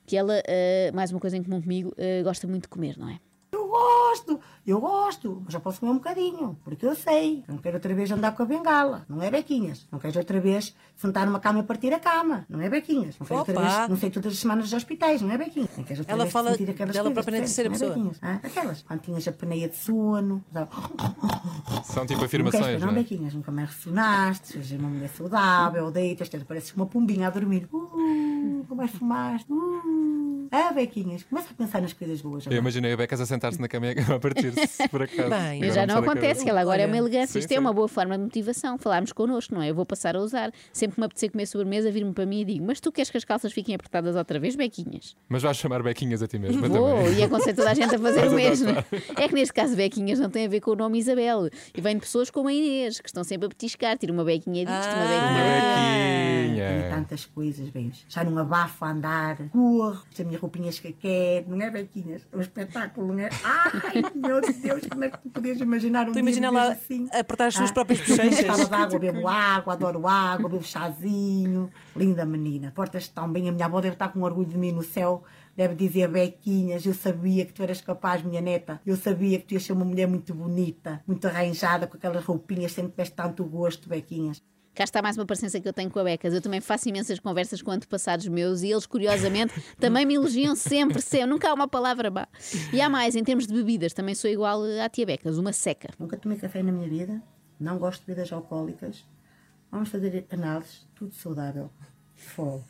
que ela, ah, mais uma coisa em comum comigo, ah, gosta muito de comer, não é? Eu gosto, eu gosto, mas eu posso comer um bocadinho, porque eu sei. Eu não quero outra vez andar com a bengala, não é bequinhas. Não quero outra vez sentar numa cama e partir a cama, não é bequinhas. Não quero outra vez, não sei todas as semanas dos hospitais, não é bequinhas. Não quero outra Ela vez fala sentir aquelas dela coisas, própria na terceira Não é pessoa. bequinhas, hã? Aquelas, quando tinhas a peneia de sono? São tipo Não afirmações, queres, não, não é? bequinhas, nunca mais ressonaste, sejas uma mulher saudável, deitas, pareces uma pombinha a dormir. Uh, como mais fumaste? Uh. Ah, bequinhas, começa a pensar nas coisas boas. Eu agora. imaginei a Becas a sentar-se na cama a partir-se por acaso. Agora já não acontece, que ela agora é uma elegância. sim, Isto é uma boa forma de motivação. Falarmos connosco, não é? Eu vou passar a usar. Sempre que me apetecer comer sobremesa, vir-me para mim e digo: Mas tu queres que as calças fiquem apertadas outra vez, bequinhas? Mas vais chamar Bequinhas a ti mesma Vou, também. e aconselho toda a gente a fazer o mesmo. É que neste caso, bequinhas não tem a ver com o nome Isabel. E vem de pessoas como a Inês, que estão sempre a petiscar. Tira uma bequinha disto, uma bequinha. Tenho Bequinha. tantas coisas, bens. Já não abafo a andar, corro, as minhas roupinhas que quero, não é, Bequinhas? É um espetáculo, não é? Ai, meu Deus, como é que tu podias imaginar um Tu imagina lá assim? apertar as suas Ah, próprias bochechas. gostava de água, bebo água, adoro água, bebo chazinho. Linda menina, portas tão bem. A minha avó deve estar com orgulho de mim no céu. Deve dizer, Bequinhas, eu sabia que tu eras capaz, minha neta. Eu sabia que tu ias ser uma mulher muito bonita, muito arranjada, com aquelas roupinhas, sempre tiveste tanto gosto, Bequinhas. Cá está mais uma paciência que eu tenho com a Becas. Eu também faço imensas conversas com antepassados meus e eles, curiosamente, também me elogiam sempre, sempre. Nunca há uma palavra má. E há mais, em termos de bebidas, também sou igual à tia Becas, uma seca. Nunca tomei café na minha vida, não gosto de bebidas alcoólicas. Vamos fazer análises, tudo saudável. Fogo.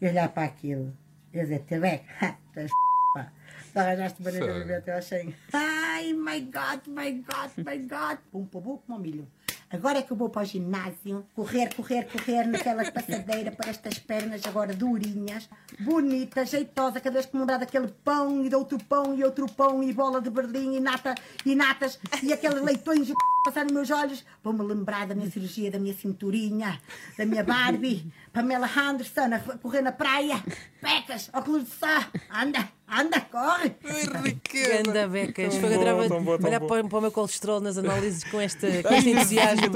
E olhar para aquilo e dizer, Tebeca, tu és pá. Tu arranjaste maneira de beber até ao cheio. Ai, my God, my God, my God. Pum, pum, pum, como um milho. Agora é que eu vou para o ginásio, correr, correr, correr naquela passadeira para estas pernas agora durinhas, bonita, jeitosa, cada vez que me lembrar daquele pão e de outro pão e outro pão e bola de berlim e nata e natas e aqueles leitões passar nos meus olhos, vou-me lembrar da minha cirurgia, da minha cinturinha, da minha Barbie, Pamela Anderson a correr na praia, pecas, óculos de sol, anda, anda, corre. Ganda becas. Tão bom, bom. para, para o meu colesterol nas análises com, esta, com este entusiasmo.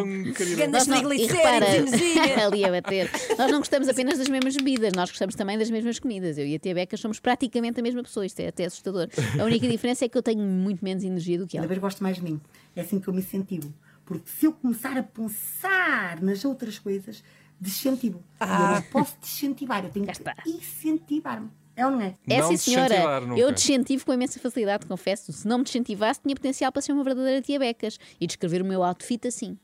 Ganda triglicéridos, ali a bater. Nós não gostamos apenas das mesmas bebidas, nós gostamos também das mesmas comidas. Eu e a tia Becas somos praticamente a mesma pessoa, isto é até assustador. A única diferença é que eu tenho muito menos energia do que Cada ela. vez gosto mais de mim. É assim que eu me incentivo. Porque se eu começar a pensar nas outras coisas, desincentivo. E eu Ah. não posso desincentivar, eu tenho que incentivar-me. É ou não é? É Não sim, senhora. Eu descentivo com imensa facilidade, confesso. Se não me descentivasse, tinha potencial para ser uma verdadeira tia Becas e descrever o meu outfit assim.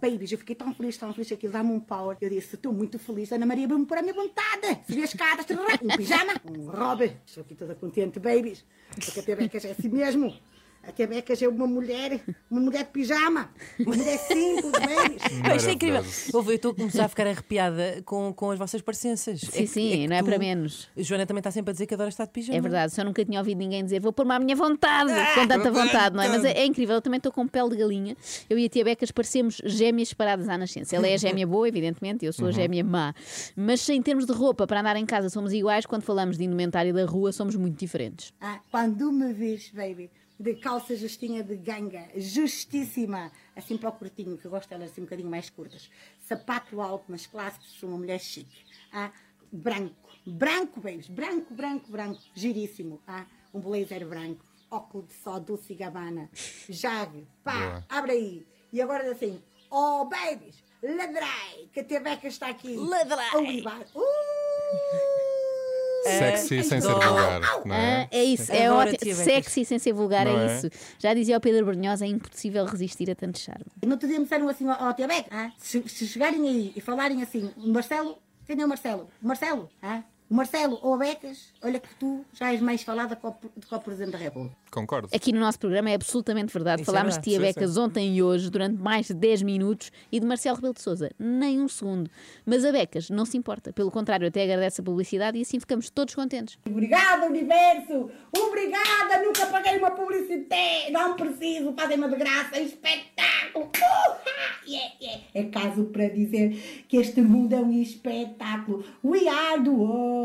Babies, eu fiquei tão feliz, tão feliz, aquilo dá-me um power. Eu disse, estou muito feliz, Ana Maria vai-me pôr a minha vontade. Subir as escadas, um pijama, um robe. Estou aqui toda contente, babies. Porque a Tia Becas é assim mesmo. A Tia Becas é uma mulher, uma mulher de pijama. Uma mulher simples, babies. Isto é incrível. Ouve, eu estou a começar a ficar arrepiada com, com as vossas parecenças. Sim, sim, não é para menos. A Joana também está sempre a dizer que adora estar de pijama. É verdade, só nunca tinha ouvido ninguém dizer vou pôr-me à minha vontade, com tanta vontade, não é? Mas é, é incrível, eu também estou com pele de galinha. Eu e a tia Becas parecemos gêmeas separadas à nascença. Ela é a gêmea boa, evidentemente, eu sou a gêmea má. Mas em termos de roupa, para andar em casa somos iguais, quando falamos de indumentária da rua somos muito diferentes. Ah, quando me vês, baby, de calça justinha de ganga, justíssima, assim para o curtinho, que eu gosto delas assim um bocadinho mais curtas. Sapato alto, mas clássicos, sou uma mulher chique. Ah, branco, branco, babies, branco, branco, branco, giríssimo. Ah, um blazer branco, óculos de sol, Dulce e Gabbana, jag, pá, abre aí. E agora assim, oh, babies, ladrai, que a Tebeca está aqui. Ladrai. A uivar. Uh! Sexy sem ser vulgar, não é? Ah, é isso, é ótimo. Sexy sem ser vulgar, é, é? isso. Já dizia o Pedro Brunhosa, é impossível resistir a tanto charme. No outro dia me disseram assim ao Tia Beca, ah, se, se chegarem aí e falarem assim, Marcelo, quem é o Marcelo? Marcelo, ah? O Marcelo ou a Becas, olha que tu já és mais falada do que o Presidente da República. Concordo. Aqui no nosso programa é absolutamente verdade. Isso é Falámos verdade. de Tia Sim, Becas ontem e hoje, durante mais de 10 minutos, e de Marcelo Rebelo de Souza. Nem um segundo. Mas a Becas não se importa. Pelo contrário, até agradece a publicidade e assim ficamos todos contentes. Obrigada, universo! Obrigada! Nunca paguei uma publicidade! Não preciso, fazem-me de graça! Espetáculo! Uh, yeah, yeah. É caso para dizer que este mundo é um espetáculo. We are the world!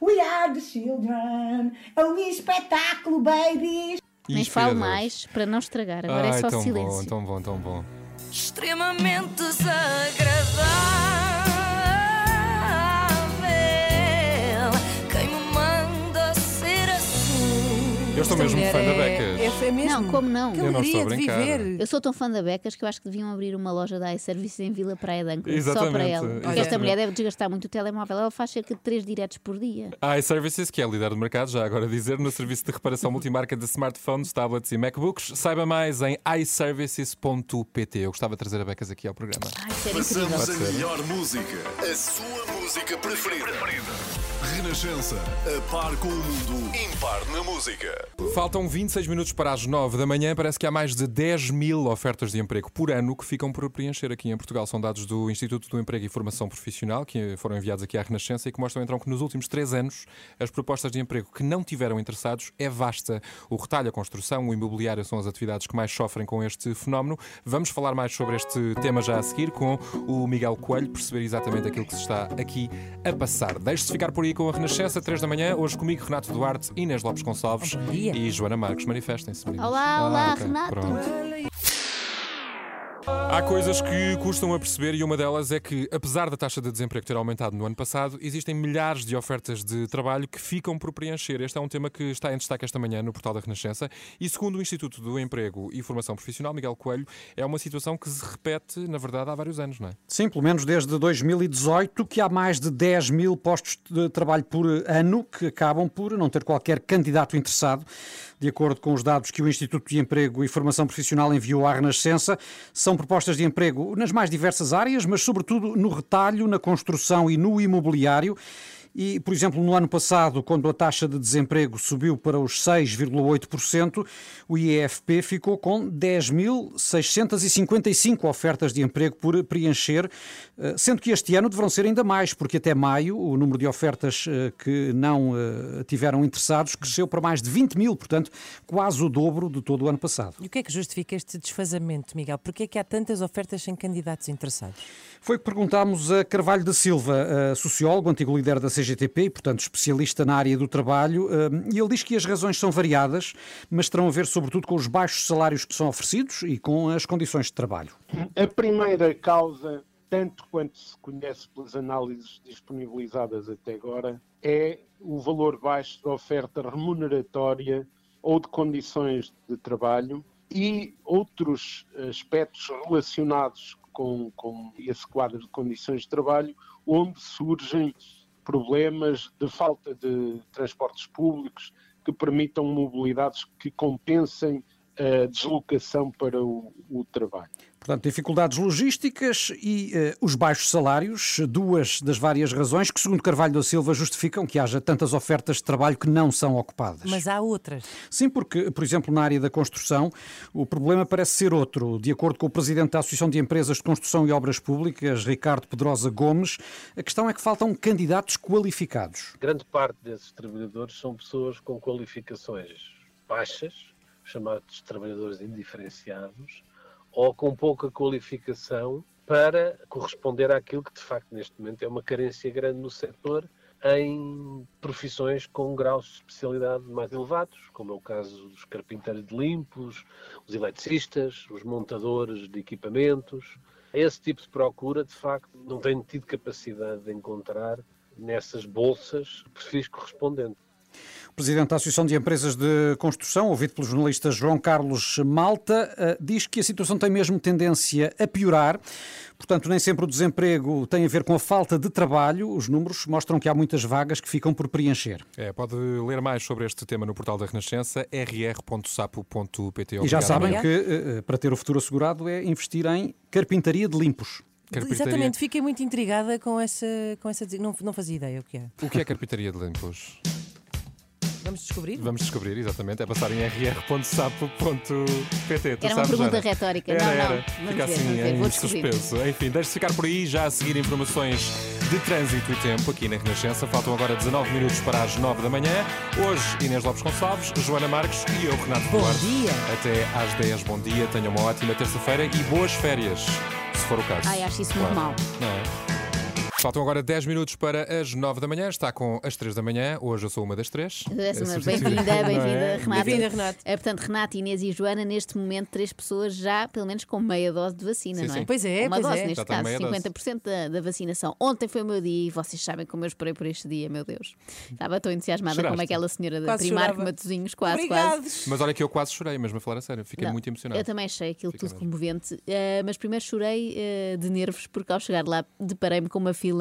We are the children! É um espetáculo, babies! Nem falo mais para não estragar. Agora Ai, é só tão silêncio. bom, tão bom, tão bom. extremamente desagradável. Assim? estou mesmo fã da Becas. é- é mesmo. Não, como não? Que Eu não estou a brincar. viver. Eu sou tão fã da Becas que eu acho que deviam abrir uma loja da iService em Vila Praia de Âncora, só Exatamente, para ela. Porque esta mulher deve desgastar muito o telemóvel. Ela faz cerca de 3 diretos por dia. A iServices, que é líder do mercado, já agora dizer, no serviço de reparação multimarca de smartphones, tablets e MacBooks. Saiba mais em iServices.pt. Eu gostava de trazer a Becas aqui ao programa. Ai, Passamos a melhor música, a sua música preferida. Renascença, a par com o mundo, impar na música. Faltam 26 minutos para as 9 da manhã. Parece que há mais de 10 mil ofertas de emprego por ano que ficam por preencher aqui em Portugal. São dados do Instituto do Emprego e Formação Profissional que foram enviados aqui à Renascença e que mostram então que nos últimos três anos as propostas de emprego que não tiveram interessados é vasta. O retalho, a construção, o imobiliário são as atividades que mais sofrem com este fenómeno. Vamos falar mais sobre este tema já a seguir com o Miguel Coelho, perceber exatamente aquilo que se está aqui a passar. Deixe-se ficar por aí com a Renascença, 3 da manhã. Hoje comigo Renato Duarte, Inês Lopes Gonçalves e Joana Marques. Manifestem-se. Olá, olá, Ah, ok, Renato. pronto. Há coisas que custam a perceber e uma delas é que, apesar da taxa de desemprego ter aumentado no ano passado, existem milhares de ofertas de trabalho que ficam por preencher. Este é um tema que está em destaque esta manhã no portal da Renascença e, segundo o Instituto do Emprego e Formação Profissional, Miguel Coelho, é uma situação que se repete, na verdade, há vários anos, não é? Sim, pelo menos desde 2018, que há mais de 10 mil postos de trabalho por ano que acabam por não ter qualquer candidato interessado. De acordo com os dados que o Instituto de Emprego e Formação Profissional enviou à Renascença, são propostas de emprego nas mais diversas áreas, mas sobretudo no retalho, na construção e no imobiliário. E, por exemplo, no ano passado, quando a taxa de desemprego subiu para os 6,8%, o IEFP ficou com 10.655 ofertas de emprego por preencher, eh, sendo que este ano deverão ser ainda mais, porque até maio o número de ofertas eh, que não eh, tiveram interessados cresceu para mais de 20 mil, portanto, quase o dobro de todo o ano passado. E o que é que justifica este desfazamento, Miguel? Porquê é que há tantas ofertas sem candidatos interessados? Foi o que perguntámos a Carvalho da Silva, sociólogo, antigo líder da CGTP e, portanto, especialista na área do trabalho, eh, e ele diz que as razões são variadas, mas terão a ver sobretudo com os baixos salários que são oferecidos e com as condições de trabalho. A primeira causa, tanto quanto se conhece pelas análises disponibilizadas até agora, é o valor baixo da oferta remuneratória ou de condições de trabalho e outros aspectos relacionados com, com esse quadro de condições de trabalho, onde surgem problemas de falta de transportes públicos que permitam mobilidades que compensem a deslocação para o, o trabalho. Portanto, dificuldades logísticas e eh, os baixos salários, duas das várias razões que, segundo Carvalho da Silva, justificam que haja tantas ofertas de trabalho que não são ocupadas. Mas há outras. Sim, porque, por exemplo, na área da construção, o problema parece ser outro. De acordo com o presidente da Associação de Empresas de Construção e Obras Públicas, Ricardo Pedrosa Gomes, a questão é que faltam candidatos qualificados. Grande parte desses trabalhadores são pessoas com qualificações baixas, chamados trabalhadores indiferenciados, ou com pouca qualificação para corresponder àquilo que de facto neste momento é uma carência grande no setor em profissões com graus de especialidade mais elevados, como é o caso dos carpinteiros de limpos, os eletricistas, os montadores de equipamentos. Esse tipo de procura, de facto, não tem tido capacidade de encontrar nessas bolsas perfis correspondentes. Presidente da Associação de Empresas de Construção, ouvido pelo jornalista João Carlos Malta, eh, diz que a situação tem mesmo tendência a piorar. Portanto, nem sempre o desemprego tem a ver com a falta de trabalho. Os números mostram que há muitas vagas que ficam por preencher. É, pode ler mais sobre este tema no portal da Renascença, rr.sapo.pt. E já sabem que eh, para ter o futuro assegurado é investir em carpintaria de limpos. Exatamente, fiquei muito intrigada com essa. Com essa não, não fazia ideia o que é. O que é carpintaria de limpos? Vamos descobrir? Vamos descobrir, exatamente. É passar em rr.sapo.pt. Era uma pergunta Joana? retórica. Era, Não, não. era. Vamos Fica ver, assim ver. em suspenso. Enfim, deixe-se ficar por aí já a seguir informações de trânsito e tempo aqui na Renascença. Faltam agora 19 minutos para as 9 da manhã. Hoje, Inês Lopes Gonçalves, Joana Marques e eu, Renato Bom Duarte. dia. Até às 10. Bom dia, tenham uma ótima terça-feira e boas férias, se for o caso. Ai, acho isso muito Claro. mau. Não é? Faltam agora 10 minutos para as 9 da manhã. Está com as 3 da manhã. Hoje eu sou uma das três. É substituir. Bem-vinda, Não bem-vinda, é? Renata. Bem-vinda, Renata. É, portanto, Renata, Inês e Joana, neste momento, três pessoas já, pelo menos, com meia dose de vacina, Sim, não é? sim. Pois é, Uma pois dose, é. neste Já caso, meia dose. 50% da, da vacinação. Ontem foi o meu dia e vocês sabem como eu esperei por este dia, meu Deus. Estava tão entusiasmada como Choraste? aquela senhora da Primark chorava. Matosinhos, quase, quase. Mas olha que eu quase chorei, mesmo a falar a sério. Fiquei Não, muito emocionado. Eu também achei aquilo Fica tudo mesmo. comovente, eh, mas primeiro chorei eh, de nervos porque ao chegar lá deparei-me com uma fila,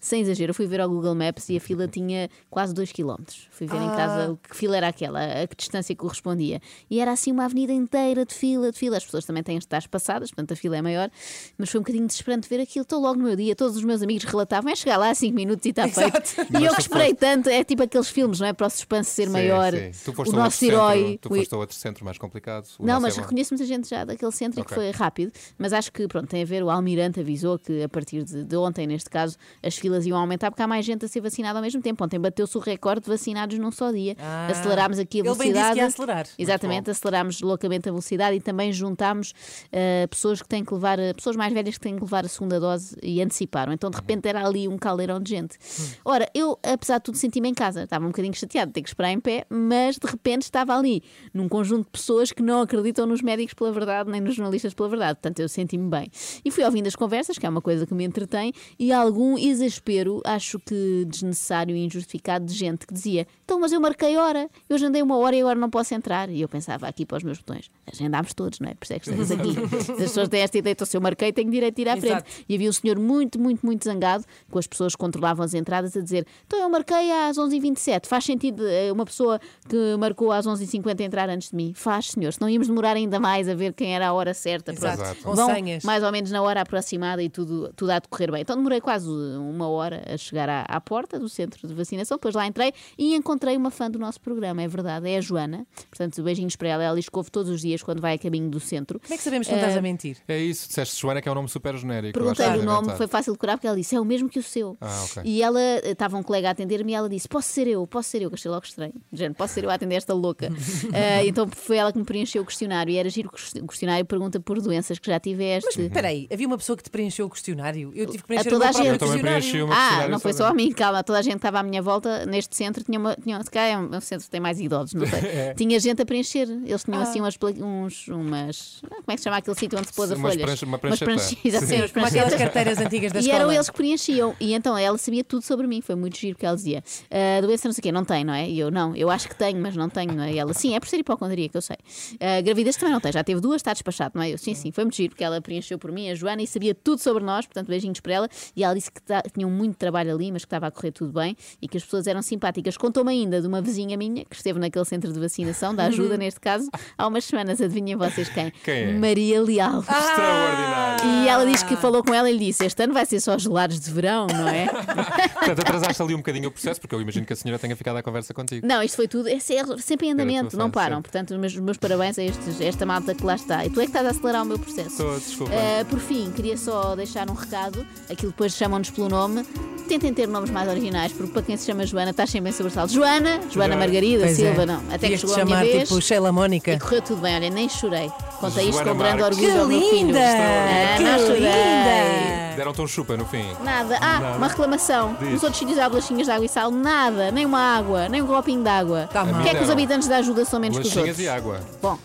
sem exagero. Eu fui ver ao Google Maps e a fila tinha quase 2 km. Fui ver em Ah. casa o que fila era aquela, a que distância correspondia. E era assim uma avenida inteira de fila, de fila. As pessoas também têm as tais passadas, portanto a fila é maior, mas foi um bocadinho desesperante ver aquilo. Estou logo no meu dia, todos os meus amigos relatavam, é chegar lá 5 minutos e está feito. Exato. E eu tu que esperei tanto, é tipo aqueles filmes, não é? Para o suspense ser Sim, maior. sim. Tu foste O nosso centro- herói. Tu o- foste a outro centro mais complicado. o não, mas é reconheço muita gente já daquele centro e que foi rápido. Mas acho que, pronto, tem a ver. O Almirante avisou que a partir de, de ontem, neste caso, as filas iam aumentar porque há mais gente a ser vacinada ao mesmo tempo. Ontem bateu-se o recorde de vacinados num só dia. Ah, Acelerámos aqui a velocidade. acelerar. Exatamente, acelerámos loucamente a velocidade e também juntámos eh, pessoas que têm que levar, eh, pessoas mais velhas que têm que levar a segunda dose e anteciparam. Então, de repente, era ali um caldeirão de gente. Ora, eu, apesar de tudo, senti-me em casa. Estava um bocadinho chateado de ter que esperar em pé, mas de repente estava ali num conjunto de pessoas que não acreditam nos médicos pela verdade, nem nos jornalistas pela verdade. Portanto, eu senti-me bem. E fui ouvindo as conversas, que é uma coisa que me entretém, e algum exaspero, acho que desnecessário e injustificado, de gente que dizia: Então, mas eu marquei hora, eu agendei uma hora e agora não posso entrar. E eu pensava aqui para os meus botões: agendámos todos, não é? Por isso é que estamos aqui. As pessoas têm esta ideia, então se eu marquei, tenho direito de ir à frente. Exato. E havia um senhor muito, muito, muito zangado com as pessoas que controlavam as entradas a dizer: Então eu marquei às 11h27. Faz sentido eh, uma pessoa que marcou às 11h50 entrar antes de mim? Faz, senhor. Se não íamos demorar ainda mais a ver quem era a hora certa. Exato. Pronto. Exato. Vão mais ou menos na hora aproximada e tudo, tudo a decorrer bem. Então demorei quase uma hora a chegar à, à porta do centro de vacinação. Depois lá entrei e encontrei uma fã do nosso programa. É verdade, é a Joana. Portanto, beijinhos para ela. Ela ouve todos os dias quando vai a caminho do centro. Como é que sabemos que não estás a mentir? É isso, disseste Joana, que é um nome super genérico. Perguntei-lhe o é nome, foi fácil de decorar porque ela disse: é o mesmo que o seu. Ah, ok. E ela eh, estava um colega a atender-me e ela disse: Posso ser eu, posso ser eu, que achei logo estranho. Gente, posso ser eu a atender esta louca. Ah, então foi ela que me preencheu o questionário e era giro o questionário pergunta por doenças que já tiveste. Mas espera aí, havia uma pessoa que te preencheu o questionário. Eu tive que preencher A toda o meu a gente. Eu também preenchi o meu Ah, não foi só a mim, calma, toda a gente que estava à minha volta neste centro tinha uma. Tinha, se calhar é um um centro que tem mais idosos, não sei. É. Tinha gente a preencher. Eles tinham Ah. assim umas, uns, umas. ah, Como é que se chama aquele sítio onde se pôs a Umas folhas? prancha- uma prancheta. pranche- Exatamente, Sim. aquelas pranchetas. carteiras antigas da E escola. eram eles que preenchiam. E então ela sabia tudo sobre mim. Foi muito giro que ela dizia. "Ah, doença não sei o quê, não tem, não é? E eu, não, eu acho que tenho, mas não tenho, não é? E ela, sim, é por ser hipocondria, que eu sei. Ah, gravidez também não tem, já teve duas, está despachado, não é? Eu, sim, sim, foi muito giro, porque ela preencheu por mim, a Joana, e sabia tudo sobre nós, portanto, beijinhos para ela. E ela disse que tá- tinham muito trabalho ali, mas que estava a correr tudo bem e que as pessoas eram simpáticas. Contou-me ainda de uma vizinha minha que esteve naquele centro de vacinação, da ajuda, neste caso, há umas semanas. Adivinhem vocês quem? Quem é? Maria Leal. Extraordinário. E ela diz que falou com ela e lhe disse: Este ano vai ser só gelados de verão, não é? Portanto, atrasaste ali um bocadinho o processo, porque eu imagino que a senhora tenha ficado à conversa contigo. Não, isto foi tudo, é se- sempre em andamento, não param. sempre. Portanto, os meus, meus parabéns a, estes, esta malta que lá está. E tu é que estás a acelerar o meu processo. Estou, desculpa. Uh, por fim, queria só deixar um recado. Aquilo depois chamam-nos pelo nome. Tentem ter nomes mais originais, porque para quem se chama Joana, estás sempre em sobressalto. Joana, Joana Margarida, Pois Silva, é. não. Até que chegou a minha chamar vez. tipo Sheila Mónica. E correu tudo bem, olha, nem chorei. Contei isto com grande orgulho Que ao meu filho. linda! Ah, Que não chorei. linda! Deram-te um chupa no fim. Nada. Ah, Nada. uma reclamação. Diz. Nos outros sítios há bolachinhas de água e sal. Nada. Nem uma água, nem um copinho de água. Tá mal. Porquê é que os habitantes da ajuda são menos que os Bolachinhas outros? e água. Bom,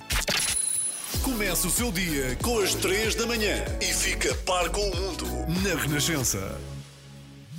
Começa o seu dia com as 3 da manhã e fica par com o mundo na Renascença.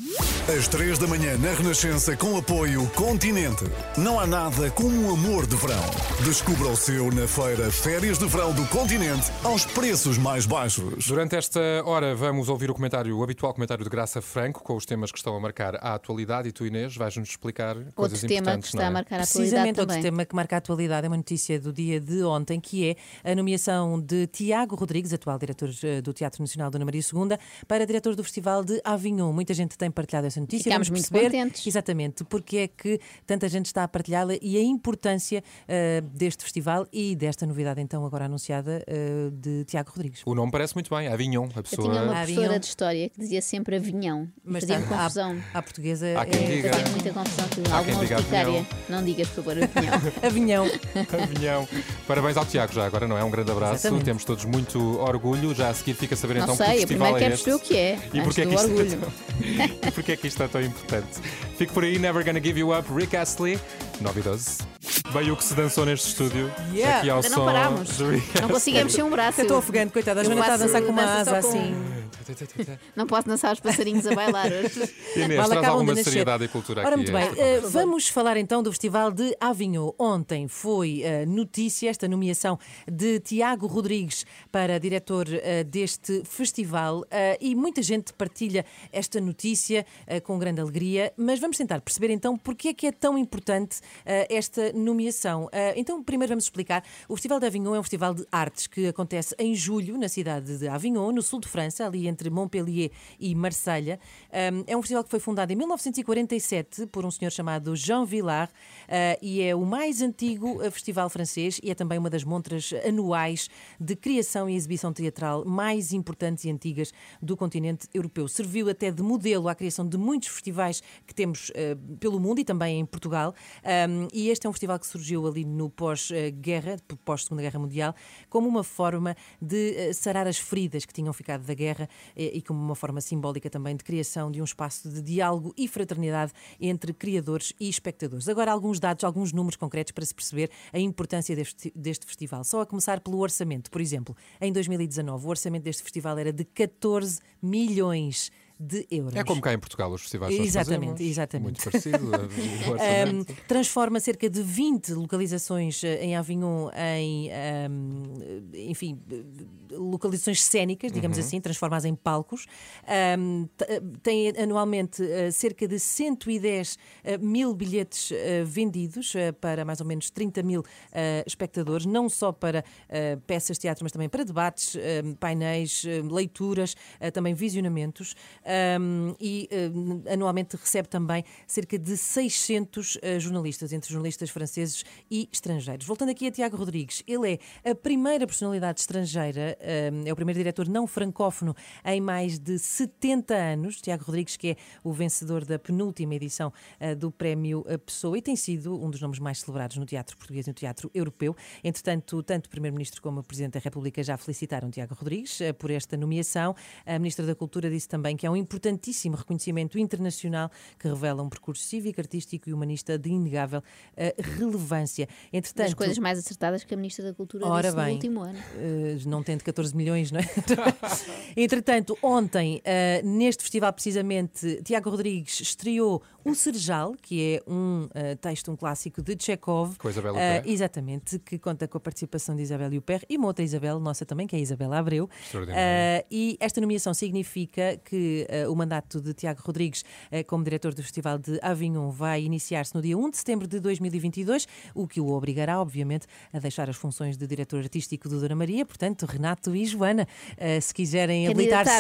Às 3 da manhã na Renascença com apoio Continente. Não há nada como o amor de verão. Descubra o seu na feira Férias de Verão do Continente aos preços mais baixos. Durante esta hora vamos ouvir o comentário, o habitual comentário de Graça Franco, com os temas que estão a marcar a atualidade e tu, Inês, vais-nos explicar coisas outro tema que importantes, está não é? a marcar a atualidade Precisamente outro também. tema que marca a atualidade é uma notícia do dia de ontem, que é a nomeação de Tiago Rodrigues, atual diretor eh, do Teatro Nacional Dona Maria II, para diretor do Festival de Avignon. Muita gente tem partilhado essa notícia. Ficámos vamos muito contentes. exatamente porque é que tanta gente está a partilhá-la e a importância eh, deste festival e desta novidade então agora anunciada eh, de Tiago Rodrigues. O nome parece muito bem, Avignon, a Eu pessoa. tinha uma professora de história que dizia sempre avinhão. Mas Fazia-me está- confusão. À, à portuguesa Há quem é diga. Fazia muita confusão Há quem alguma diga urticária. Não digas, por favor, avinhão. Avinhão. Avignon. Parabéns ao Tiago já agora, não é? Um grande abraço. Exatamente. Temos todos muito orgulho. Já a seguir fica a saber Não então que sei, eu festival primeiro é quero este. perceber o que é, E porquê é que isto orgulho. É e porquê é que isto é tão importante? Fico por aí, Never Gonna Give You Up, Rick Astley, 9 e 12. Bem, o que se dançou neste estúdio. Yeah. Aqui ao Ainda som não parámos. de Rick Não consigo é mexer um braço. Eu estou ofegante, coitada. A Joana está a dançar com uma asa com- assim. Não posso dançar os passarinhos a bailar hoje. Inês, Mal traz alguma seriedade e cultura Ora, aqui. muito a bem, programa. vamos falar então do Festival de Avignon. Ontem foi eh, notícia esta nomeação de Tiago Rodrigues para diretor eh, deste festival eh, e muita gente partilha esta notícia com grande alegria, mas vamos tentar perceber então porque é que é tão importante esta nomeação. Então, primeiro vamos explicar. O Festival de Avignon é um festival de artes que acontece em julho na cidade de Avignon, no sul de França, ali entre Montpellier e Marselha. É um festival que foi fundado em 1947 por um senhor chamado Jean Villard uh, e é o mais antigo uh, festival francês e é também uma das montras anuais de criação e exibição teatral mais importantes e antigas do continente europeu. Serviu até de modelo à criação de muitos festivais que temos uh, pelo mundo e também em Portugal. E este é um festival que surgiu ali no pós-guerra, pós-Segunda Guerra Mundial, como uma forma de sarar as feridas que tinham ficado da guerra e como uma forma simbólica também de criação de um espaço de diálogo e fraternidade entre criadores e espectadores. Agora, alguns dados, alguns números concretos para se perceber a importância deste, deste festival. Só a começar pelo orçamento. Por exemplo, em 2019, o orçamento deste festival era de 14 milhões de euros. É como cá em Portugal, os festivais Exatamente, exatamente. Muito parecido. Um, transforma cerca de 20 localizações eh, em Avignon em, um, enfim, eh, localizações cénicas, digamos Uhum. assim, transforma-as em palcos. Um, eh, tem anualmente eh, cerca de 110 eh, mil bilhetes eh, vendidos eh, para mais ou menos 30 mil eh, espectadores, não só para eh, peças de teatro, mas também para debates, eh, painéis, eh, leituras, eh, também visionamentos. Um, e anualmente recebe também cerca de 600 eh, jornalistas, entre jornalistas franceses e estrangeiros. Voltando aqui a Tiago Rodrigues, ele é a primeira personalidade estrangeira, eh, é o primeiro diretor não francófono em mais de 70 anos. Tiago Rodrigues, que é o vencedor da penúltima edição eh, do Prémio eh, Pessoa e tem sido um dos nomes mais celebrados no teatro português e no teatro europeu. Entretanto, tanto o Primeiro-Ministro como o Presidente da República já felicitaram Tiago Rodrigues eh, por esta nomeação. A Ministra da Cultura disse também que é um importantíssimo reconhecimento internacional que revela um percurso cívico, artístico e humanista de inegável eh, relevância. Entretanto, Das coisas mais acertadas que a Ministra da Cultura Ora disse bem, no último ano. eh, não tendo 14 milhões, não é? Entretanto, ontem, eh, neste festival precisamente, Tiago Rodrigues estreou O Serjal, que é um texto, um clássico de Chekhov. Com a Isabel Huppert. Exatamente, que conta com a participação de Isabel Huppert e uma outra Isabel, nossa também, que é a Isabela Abreu. Extraordinário. Eh, e esta nomeação significa que eh, o mandato de Tiago Rodrigues eh, como diretor do Festival de Avignon vai iniciar-se no dia 1 de setembro de 2022, o que o obrigará, obviamente, a deixar as funções de diretor artístico do Dona Maria. Portanto, Renato e Joana, eh, se quiserem habilitar-se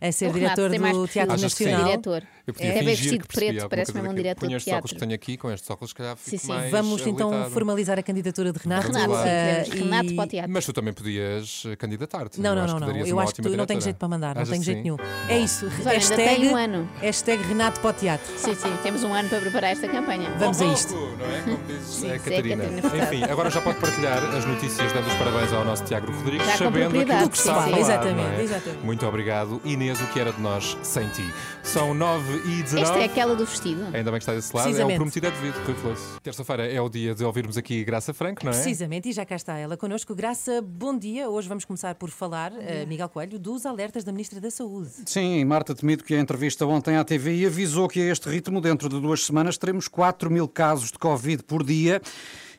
a ser O Renato diretor do Teatro Nacional. diretor. Eu podia É bem fingir vestido preto, alguma parece coisa mesmo um diretor de estes óculos teatro. que tenho aqui, com estes óculos, se calhar fico sim. mais Vamos então habilitado. formalizar a candidatura de Renato. Lá. eh, Renato e- para o teatro. Mas tu também podias candidatar-te. Não, não, não, não. Eu acho que tu não tenho diretora. jeito para mandar, não tenho jeito sim? nenhum. É isso. Mas olha, ainda hashtag, tem um ano. hashtag Renato para o teatro. Sim, sim, temos um ano para preparar esta campanha. Vamos a isto. Não é? Como diz Sim, a sim, Catarina. Catarina Furtado. Enfim, agora já pode partilhar as notícias dando os parabéns ao nosso Tiago Rodrigues, Já sabendo aquilo que está a sim, falar. sim. Exatamente, é? exatamente. Muito obrigado. Inês, o que era de nós sem ti? São 9 e 19. Esta é aquela do vestido. Ainda bem que está desse lado. É o prometido é devido, Rui Veloso. Terça-feira é o dia de ouvirmos aqui Graça Franco, não é? Precisamente, e já cá está ela connosco. Graça, bom dia. Hoje vamos começar por falar, eh, Miguel Coelho, dos alertas da Ministra da Saúde. Sim, Marta Temido, que a entrevista ontem à TV avisou que a este ritmo, dentro de duas semanas, teremos 4 mil casos de Covid por dia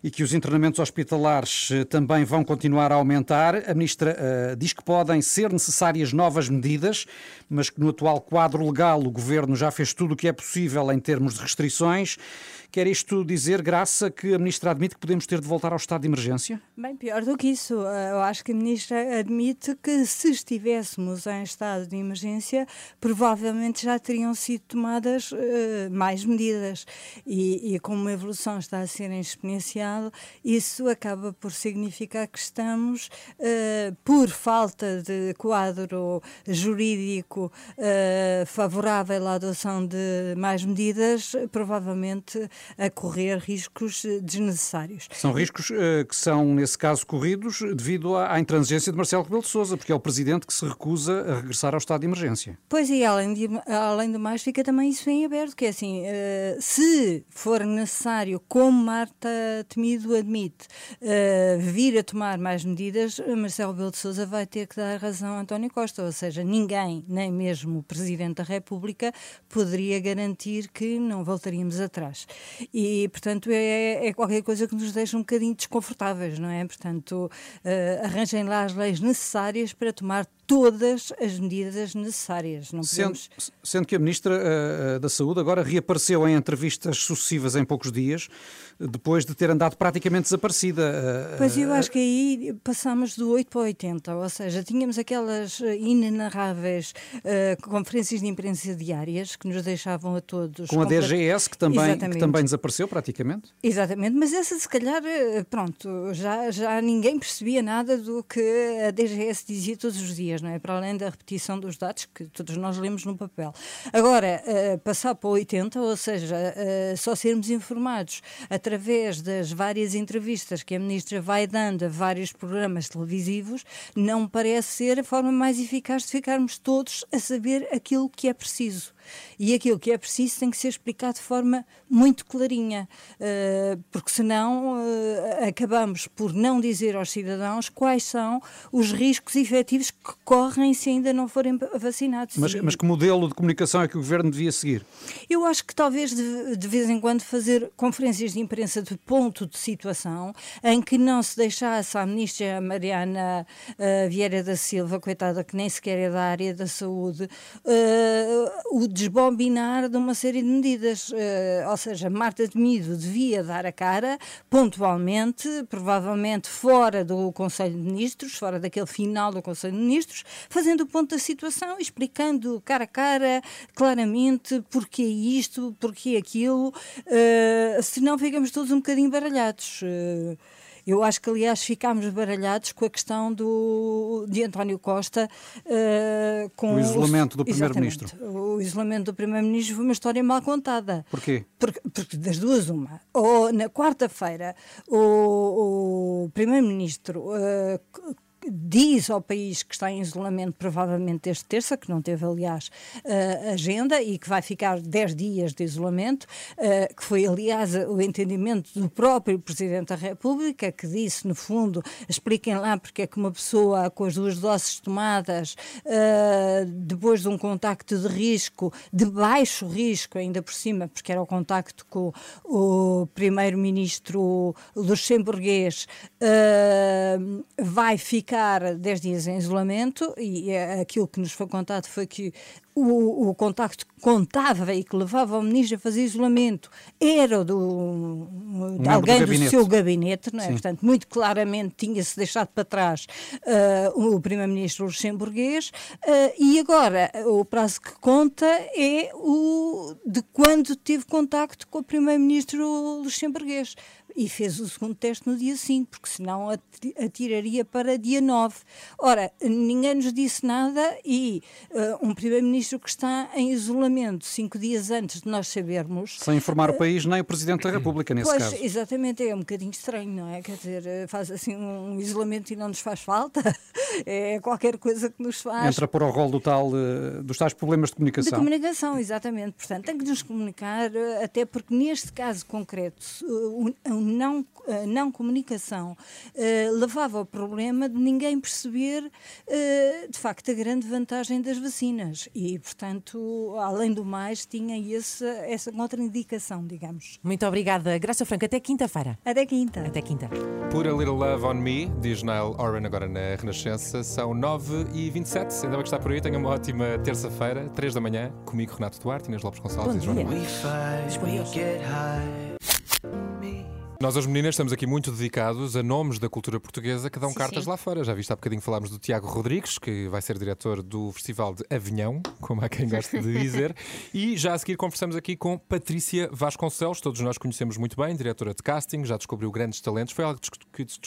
e que os internamentos hospitalares eh, também vão continuar a aumentar. A Ministra eh, diz que podem ser necessárias novas medidas, mas que no atual quadro legal o Governo já fez tudo o que é possível em termos de restrições. Quer isto dizer, Graça, que a Ministra admite que podemos ter de voltar ao estado de emergência? Bem, pior do que isso. Eh, Eu acho que a Ministra admite que se estivéssemos em estado de emergência, provavelmente já teriam sido tomadas eh, mais medidas. E, e como a evolução está a ser exponencial, isso acaba por significar que estamos, eh, por falta de quadro jurídico eh, favorável à adoção de mais medidas, provavelmente a correr riscos eh, desnecessários. São riscos eh, que são, nesse caso, corridos devido à, à intransigência de Marcelo Rebelo de Sousa, porque é o Presidente que se recusa a regressar ao estado de emergência. Pois e além, de, além do mais fica também isso em aberto, que é assim, eh, se for necessário, como Marta Temido admite, eh, vir a tomar mais medidas, Marcelo Rebelo de Sousa vai ter que dar razão a António Costa, ou seja, ninguém, nem mesmo o Presidente da República, poderia garantir que não voltaríamos atrás. E, portanto, é, é qualquer coisa que nos deixa um bocadinho desconfortáveis, não é? Portanto, eh, arranjem lá as leis necessárias para tomar todas as medidas necessárias. Não Sendo, podemos... sendo que a Ministra eh, da Saúde agora reapareceu em entrevistas sucessivas em poucos dias, depois de ter andado praticamente desaparecida. eh, Pois eu acho que aí passámos do 8 para o 80, ou seja, tínhamos aquelas inenarráveis eh, conferências de imprensa diárias que nos deixavam a todos. Com a DGS, que também, que também desapareceu praticamente. Exatamente, mas essa se calhar, pronto, já, já ninguém percebia nada do que a DGS dizia todos os dias, não é? Para além da repetição dos dados que todos nós lemos no papel. Agora, eh, passar para o 80, ou seja, eh, só sermos informados através das várias entrevistas que a Ministra vai dando a vários programas televisivos, não parece ser a forma mais eficaz de ficarmos todos a saber aquilo que é preciso. E aquilo que é preciso tem que ser explicado de forma muito clarinha, eh, porque senão eh, acabamos por não dizer aos cidadãos quais são os riscos efetivos que correm se ainda não forem vacinados. Mas, mas que modelo de comunicação é que o Governo devia seguir? eu acho que talvez de, de vez em quando fazer conferências de imprensa de ponto de situação em que não se deixasse à ministra Mariana eh, Vieira da Silva, coitada que nem sequer é da área da saúde, eh, o desbobinar de uma série de medidas. Eh, ou seja, Marta Temido devia dar a cara pontualmente, provavelmente fora do Conselho de Ministros, fora daquele final do Conselho de Ministros, fazendo o ponto da situação, explicando cara a cara, claramente, porque isto, porque aquilo, eh, senão ficamos todos um bocadinho baralhados. Eh, eu acho que, aliás, ficámos baralhados com a questão do, de António Costa eh, com O isolamento do. Primeiro-Ministro. O isolamento do Primeiro-Ministro foi uma história mal contada. Porquê? Porque, porque das duas, uma. Ou na quarta-feira, o, o Primeiro-Ministro c- diz ao país que está em isolamento, provavelmente desde terça, que não teve, aliás, eh, agenda e que vai ficar 10 dias de isolamento, eh, que foi, aliás, o entendimento do próprio Presidente da República, que disse, no fundo, expliquem lá porque é que uma pessoa com as duas doses tomadas, eh, depois de um contacto de risco, de baixo risco, ainda por cima, porque era o contacto com o primeiro-ministro luxemburguês, vai ficar 10 dias em isolamento e eh, aquilo que nos foi contado foi que o, o contacto que contava e que levava o ministro a fazer isolamento era do, de alguém do do, seu gabinete, não é? Sim. Portanto, muito claramente tinha-se deixado para trás eh, o primeiro-ministro luxemburguês eh, e agora o prazo que conta é o de quando teve contacto com o primeiro-ministro luxemburguês. E fez o segundo teste no dia 5, porque senão ati- atiraria para dia 9. Ora, ninguém nos disse nada e eh, um primeiro-ministro que está em isolamento cinco dias antes de nós sabermos. Sem informar o país, nem o Presidente da República, nesse pois, caso. exatamente, é um bocadinho estranho, não é? Quer dizer, eh, faz assim um isolamento e não nos faz falta. É qualquer coisa que nos faz. Entra por o rol do tal, eh, dos tais problemas de De comunicação. comunicação, exatamente. Portanto, tem que nos comunicar, eh, até porque neste caso concreto, eh, a não, a não comunicação eh, levava ao problema de ninguém perceber, eh, de facto, a grande vantagem das vacinas. E, portanto, além do mais, tinha esse, essa contraindicação, digamos. Muito obrigada, Graça Franca. Até quinta-feira. Até quinta. Até quinta. Put a Little Love on Me, diz Niall Oren agora na Renascença. São 9h27. Ainda bem que está por aí. Tenha uma ótima terça-feira, 3 da manhã, comigo, Renato Duarte, Inês Lopes Gonçalves Bom e Joana dia. Nós, as meninas, estamos aqui muito dedicados a nomes da cultura portuguesa que dão Sim, cartas sim. lá fora. Já viste há bocadinho falámos do Tiago Rodrigues, que vai ser diretor do Festival de Avinhão, como há quem goste de dizer. E já a seguir conversamos aqui com Patrícia Vasconcelos, todos nós conhecemos muito bem, diretora de casting, já descobriu grandes talentos. Foi algo que, des-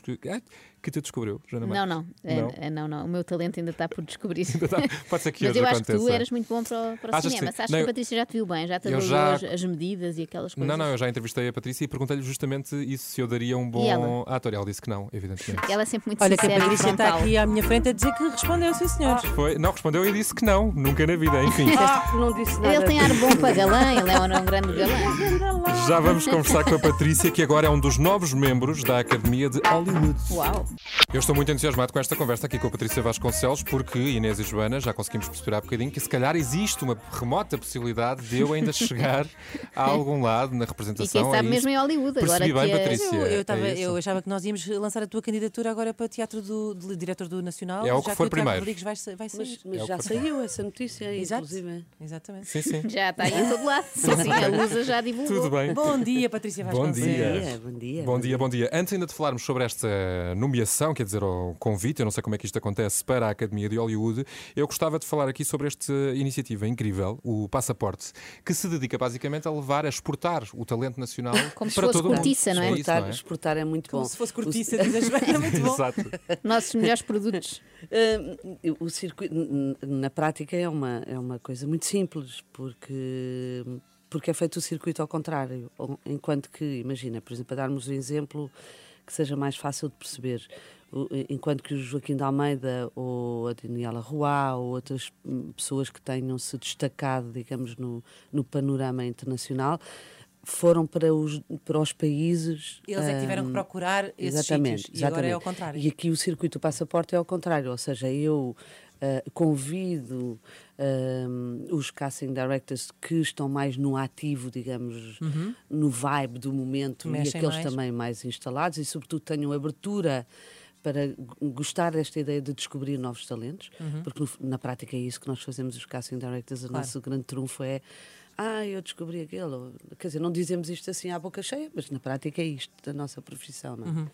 que, que te descobriu, Joana Não, Marques? não. É- é- não, não. O meu talento ainda está por descobrir. Pode ser que Mas eu acho que tu eras muito bom para o, para o Achas que cinema. Não, que a Patrícia já te viu bem, já te eu avaliou já- as, as medidas e aquelas coisas. Não, não, eu já entrevistei a Patrícia e perguntei-lhe justamente isso, se eu daria um bom ela? ator. Ela disse que não, evidentemente. Ela é sempre muito Olha que a sincera e Patrícia está aqui à minha frente a dizer que respondeu, sim senhor. Foi, não respondeu e disse que não, nunca na vida, enfim. não disse nada. Ele tem ar bom para galã, ele é um, um grande galã. Já vamos conversar com a Patrícia, que agora é um dos novos membros da Academia de Hollywood. Uau! Eu estou muito entusiasmado com esta conversa aqui com a Patrícia Vasconcelos, porque Inês e Joana já conseguimos perceber há bocadinho que se calhar existe uma remota possibilidade de eu ainda chegar a algum lado na E representação. quem sabe é mesmo em Hollywood. Agora Percebi que bem, é- Patrícia. Eu, eu, é tava- isso. eu achava que nós íamos lançar a tua candidatura agora para teatro do, de diretor do Nacional. É o que já for primeiro. Rodrigues vai, vai sair. Mas, mas É já que- saiu essa notícia, Exato. inclusive. Exatamente. Sim, sim. Já está aí em todo lado. Sim, sim, a Lusa já divulgou. Tudo bem. Bom dia, Patrícia Bom Vasconcelos. dia. Bom dia. Bom dia, bom dia. Antes ainda de falarmos sobre esta nomeação, quer dizer, o convite, eu não sei como é que isto acontece para a Academia de Hollywood, eu gostava de falar aqui sobre esta iniciativa incrível, o Passaporte, que se dedica basicamente a levar, a exportar o talento nacional Como se para fosse todo o mundo. cortiça, não é? isso, Exportar, não é? exportar é muito Como bom. se fosse O- cortiça, dizes bem, é muito bom. Exato. Nossos melhores produtos. Uh, o circuito, na prática, é uma, é uma coisa muito simples, porque, porque é feito o circuito ao contrário. Enquanto que, imagina, por exemplo, para darmos um exemplo que seja mais fácil de perceber, enquanto que o Joaquim de Almeida ou a Daniela Roá ou outras hum, pessoas que tenham se destacado, digamos, no, no panorama internacional, foram para os, para os países. Eles é que tiveram que hum, procurar esses exatamente, sítios. E agora é ao contrário. E aqui o circuito do passaporte é ao contrário, ou seja, eu ah, convido ahm, os casting directors que estão mais no ativo, digamos, Uhum. no vibe do momento Mexem e aqueles mais. também mais instalados e, sobretudo, tenham abertura para gostar desta ideia de descobrir novos talentos, Uhum. porque no- na prática é isso que nós fazemos, os casting directors. O Claro. nosso grande trunfo é. Ah, eu descobri aquele. ou- Quer dizer, não dizemos isto assim à boca cheia, mas na prática é isto da nossa profissão, não é? Uhum.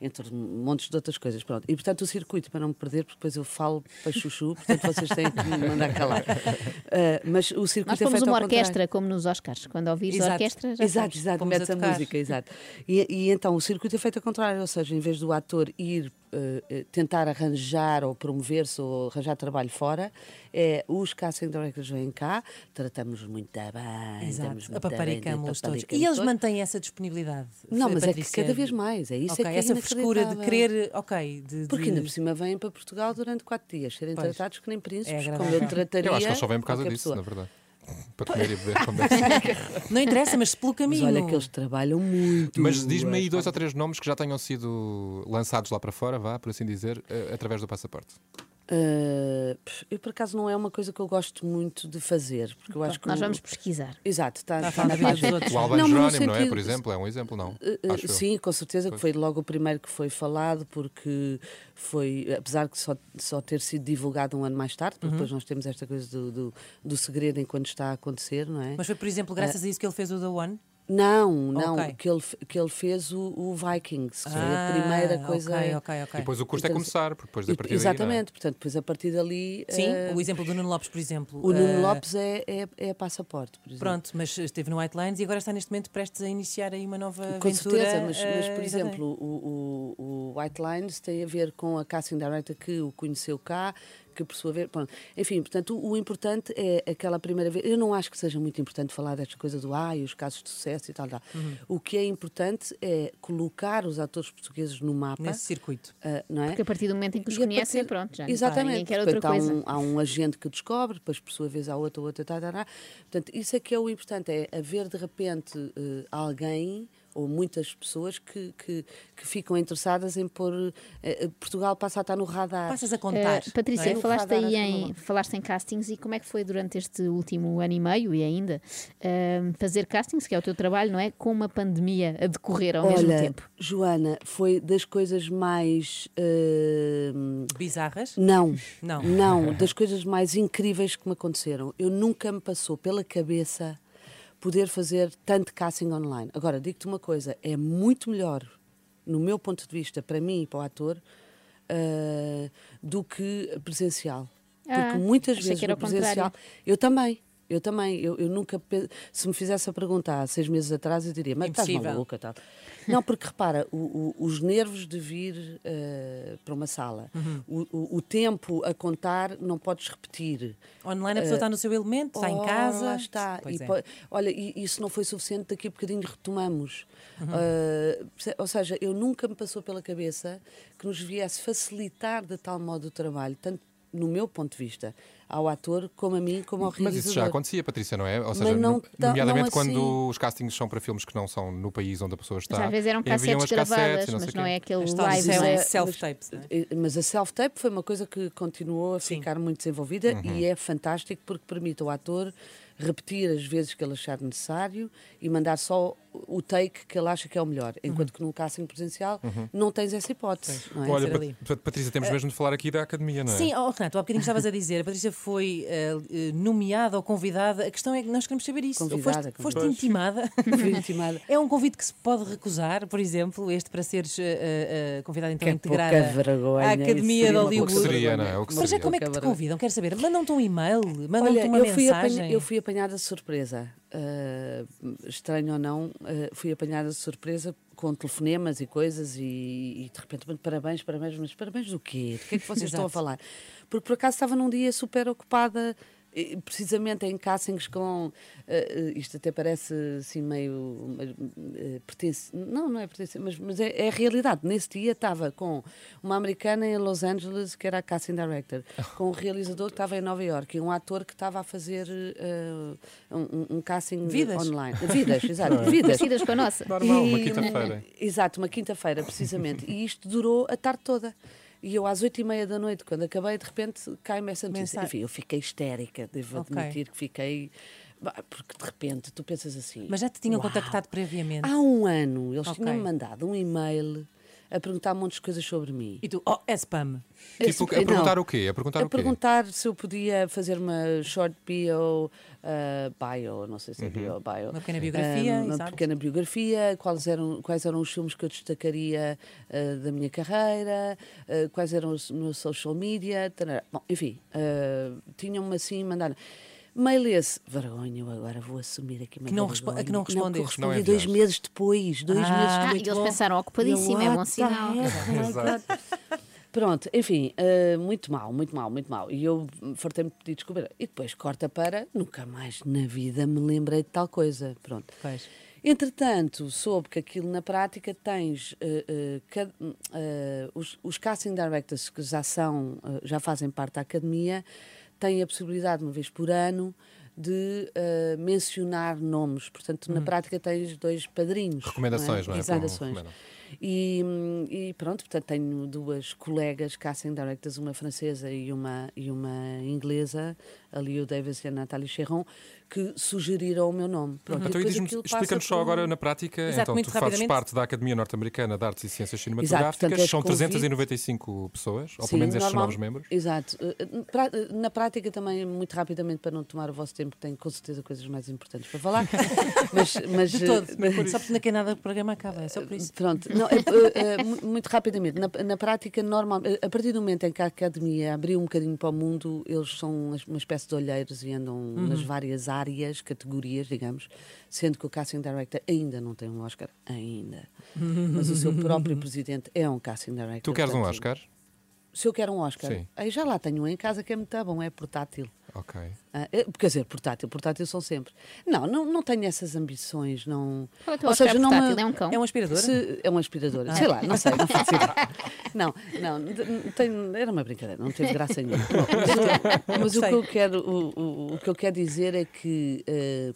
Entre montes de outras coisas. Pronto. E portanto o circuito, para não me perder, porque depois eu falo para chuchu, portanto vocês têm que me mandar calar. Ah, mas o circuito Nós é feito uma ao contrário. orquestra, como nos Oscars. Quando ouvires a Exato. orquestra, já Exato, sabes. exato, a metes a, tocar. música, exato. E, e então o circuito é feito ao contrário, ou seja, em vez do ator ir eh, eh, tentar arranjar ou promover-se ou arranjar trabalho fora, é os casting directors vêm cá, tratamos muito bem, Exato, damos muito apaparicamos-los bem, todos. E eles todos. mantêm essa disponibilidade? Não, mas é que Patrícia? cada vez mais, é isso Ok, é que é essa frescura de querer, ok, de, Porque ainda por cima vêm para Portugal durante quatro dias, serem Pois. tratados que nem príncipes, É como eu trataria. Eu acho que eles só vêm por causa disso, pessoa. na verdade. Para comer e beber ser. Não interessa, mas pelo Mas caminho. olha que eles trabalham muito. Mas diz-me aí é, dois ou três nomes que já tenham sido lançados lá para fora, vá, por assim dizer, eh, através do passaporte. Uh, eu por acaso não é uma coisa que eu gosto muito de fazer, porque eu acho que Nós o- vamos pesquisar. Exato, está, Está está falar na dos página. outros. O Albano Não, Jerónimo, não é? sentido- Por exemplo, é um exemplo, não? Uh, uh, Acho eu. sim, com certeza que foi logo o primeiro que foi falado, porque foi, apesar de só, só ter sido divulgado um ano mais tarde, porque Uhum. depois nós temos esta coisa do, do, do segredo enquanto está a acontecer, não é? Mas foi, por exemplo, graças a isso que ele fez o The One? Não, não, Ok. que, ele, que ele fez o, o Vikings, que foi Ah, a primeira coisa. ok, ok, ok. E depois o custo é Então, começar, porque depois a e- partir daí, é? Exatamente, portanto, depois a partir dali. Sim, eh, o exemplo do Nuno Lopes, por exemplo. o Nuno eh, Lopes é, é, é passaporte, por exemplo. Pronto, mas esteve no White Lines e agora está neste momento prestes a iniciar aí uma nova Com aventura. certeza, mas, mas, eh, por exatamente. exemplo, o, o, o White Lines tem a ver com a casting director que o conheceu cá, que por sua vez. Pronto. Enfim, portanto, o, o importante é aquela primeira vez. Eu não acho que seja muito importante falar destas coisas do ai, os casos de sucesso e tal. tal. Uhum. O que é importante é colocar os atores portugueses no mapa. Nesse circuito. ah, não é? Porque a partir do momento em que os E conhecem, partir- pronto, já não- Exatamente. outra Portanto, coisa. Há um, há um agente que descobre, depois por sua vez há outra, outra, tá, tá, tá. Portanto, isso é que é o importante, é haver de repente eh, alguém ou muitas pessoas que, que, que ficam interessadas em pôr eh, eh, Portugal passa a estar no radar. Passas a contar. Eh, Patrícia, é? Falaste aí é em, falaste em castings e como é que foi durante este último ano e meio e ainda eh, fazer castings, que é o teu trabalho, não é? Com uma pandemia a decorrer ao mesmo Olha, tempo. Joana, foi das coisas mais. eh, Bizarras? Não, Não. não, das coisas mais incríveis que me aconteceram. Eu nunca me passou pela cabeça poder fazer tanto casting online. Agora, digo-te uma coisa, é muito melhor, no meu ponto de vista, para mim e para o ator, ah, do que presencial. Porque Ah, muitas achei vezes no presencial. Eu também. Eu também, eu, eu nunca, se me fizesse a pergunta há seis meses atrás, eu diria, mas estás Impossível. maluca, tal. Não, porque repara, o- o- os nervos de vir eh, para uma sala, Uhum. o, o- tempo a contar não podes repetir. Online a pessoa Eh, está no seu elemento, está em Ora, casa. Lá está. E é. olha, e isso não foi suficiente, daqui a bocadinho retomamos. Uhum. Perce- ou seja, eu nunca me passou pela cabeça que nos viesse facilitar de tal modo o trabalho, tanto no meu ponto de vista, ao ator, como a mim, como ao Mas realizador. isso já acontecia, Patrícia, não é? Ou Mas seja, não nomeadamente não quando assim. os castings são para filmes que não são no país onde a pessoa está. Mas às vezes eram enviam cassetes as cassetes gravadas, não mas não é aquele live, self- é? self-tapes, não é? Eh, Mas a self-tape foi uma coisa que continuou a ficar muito desenvolvida Uhum. e é fantástico porque permite ao ator repetir as vezes que ele achar necessário e mandar só o take que ele acha que é o melhor. Enquanto que num casting presencial Uhum. não tens essa hipótese. não é? Olha, Pat- Patrícia, temos mesmo de falar aqui da academia, não é? Sim, oh, Renato, há bocadinho estavas a dizer, a Patrícia foi eh, nomeada ou convidada. A questão é que nós queremos saber isso. Convidada, foste, foste intimada? Fui intimada. É um convite que se pode recusar, por exemplo, este para seres eh, convidada então Que a é integrar pouca a- vergonha, Academia de Hollywood. pouca Seria, não é? O que Mas seria. como é que te convidam? Quero saber. Mandam-te um e-mail? Mandam-te uma eu fui, mensagem? apanha- eu fui apanhada de surpresa. Ah, estranho ou não, ah, fui apanhada de surpresa com telefonemas e coisas e, e de repente, "Mas parabéns, parabéns, mas parabéns do quê? Do que é que vocês estão a falar? Porque por acaso estava num dia super ocupada, precisamente em castings com. ah, isto até parece assim meio. eh, pertence, não, não é pertence, mas, mas é, é a realidade. Nesse dia estava com uma americana em Los Angeles, que era a casting director, com um realizador que estava em Nova York e um ator que estava a fazer ah, um, um casting Vidas. online. Vidas, exato, é? vidas. Parecidas com a nossa. Normal, uma E- quinta-feira. Exato, uma quinta-feira, precisamente. E isto durou a tarde toda. E eu, às oito e meia da noite, quando acabei, de repente cai-me essa notícia. Enfim, eu fiquei histérica, devo Ok. admitir que fiquei. Porque de repente tu pensas assim. Mas já te tinham "Uau, contactado previamente? Há um ano eles Ok. tinham-me mandado um e-mail a perguntar um monte de coisas sobre mim. E tu, oh, é spam. Tipo, a perguntar o quê? A perguntar a o quê? perguntar se eu podia fazer uma short bio, uh, bio, não sei se é bio, bio. Uma pequena biografia, Uh, uma exato. pequena biografia, quais eram, quais eram os filmes que eu destacaria uh, da minha carreira, uh, quais eram os meus social media, tarará. bom, enfim, uh, tinham-me assim mandado. Mail esse, vergonha, eu agora vou assumir aqui uma Que não vergonha. respo- que não que eu respondeste. Não respondi dois meses depois, dois Ah, meses Ah, depois. e eles pensaram ocupadíssimo, é bom sinal. Pronto, enfim, eh, muito mal, muito mal, muito mal. E eu fartei-me de pedir desculpa. E depois corta para nunca mais na vida me lembrei de tal coisa. Pronto. Pois. Entretanto, soube que aquilo na prática tens cada- eh, os, os casting directors que já são, já fazem parte da academia, têm a possibilidade, uma vez por ano, de eh, mencionar nomes. Portanto, na prática tens dois padrinhos. Recomendações, não é? Como Recomendações. recomendam. E, hum, e pronto, portanto, tenho duas colegas casting directors, uma francesa e uma, e uma inglesa, a Leo Davis e a Nathalie Cherron, que sugeriram o meu nome. Pronto, Então, e explica-nos só por agora na prática. Exato, então, muito tu fazes parte da Academia Norte-Americana de Artes e Ciências Cinematográficas, portanto, és são convite- 395 pessoas, ou Sim, pelo menos estes normal- novos membros. Exato. Eh, eh, eh, Na prática também, muito rapidamente, para não tomar o vosso tempo, que tenho com certeza coisas mais importantes para falar. mas, mas, De todo. mas- Só porque quer nada o programa acaba, é só por isso. Pronto, não, é, é, é, mu- muito rapidamente, na, na prática, normal, a partir do momento em que a academia abriu um bocadinho para o mundo, eles são uma espécie de olheiros e andam Uhum. nas várias áreas, categorias, digamos, sendo que o casting director ainda não tem um Oscar, ainda. Mas o seu próprio presidente é um casting director. Tu queres um portanto, Oscar? Se eu quero um Oscar, Sim. aí já lá tenho um em casa que é muito bom, é portátil. Ok. Ah, é- quer dizer, portátil, portátil são sempre. Não, não, não tenho essas ambições, não. Qual é o teu Oscar portátil? É um cão? É um aspirador? Se- é um aspirador, sei lá, não sei, não faço ideia. Não, não, tenho- era uma brincadeira, não teve graça nenhuma. Bom, mas, mas o, que eu quero, o, o- o que eu quero dizer é que. eh,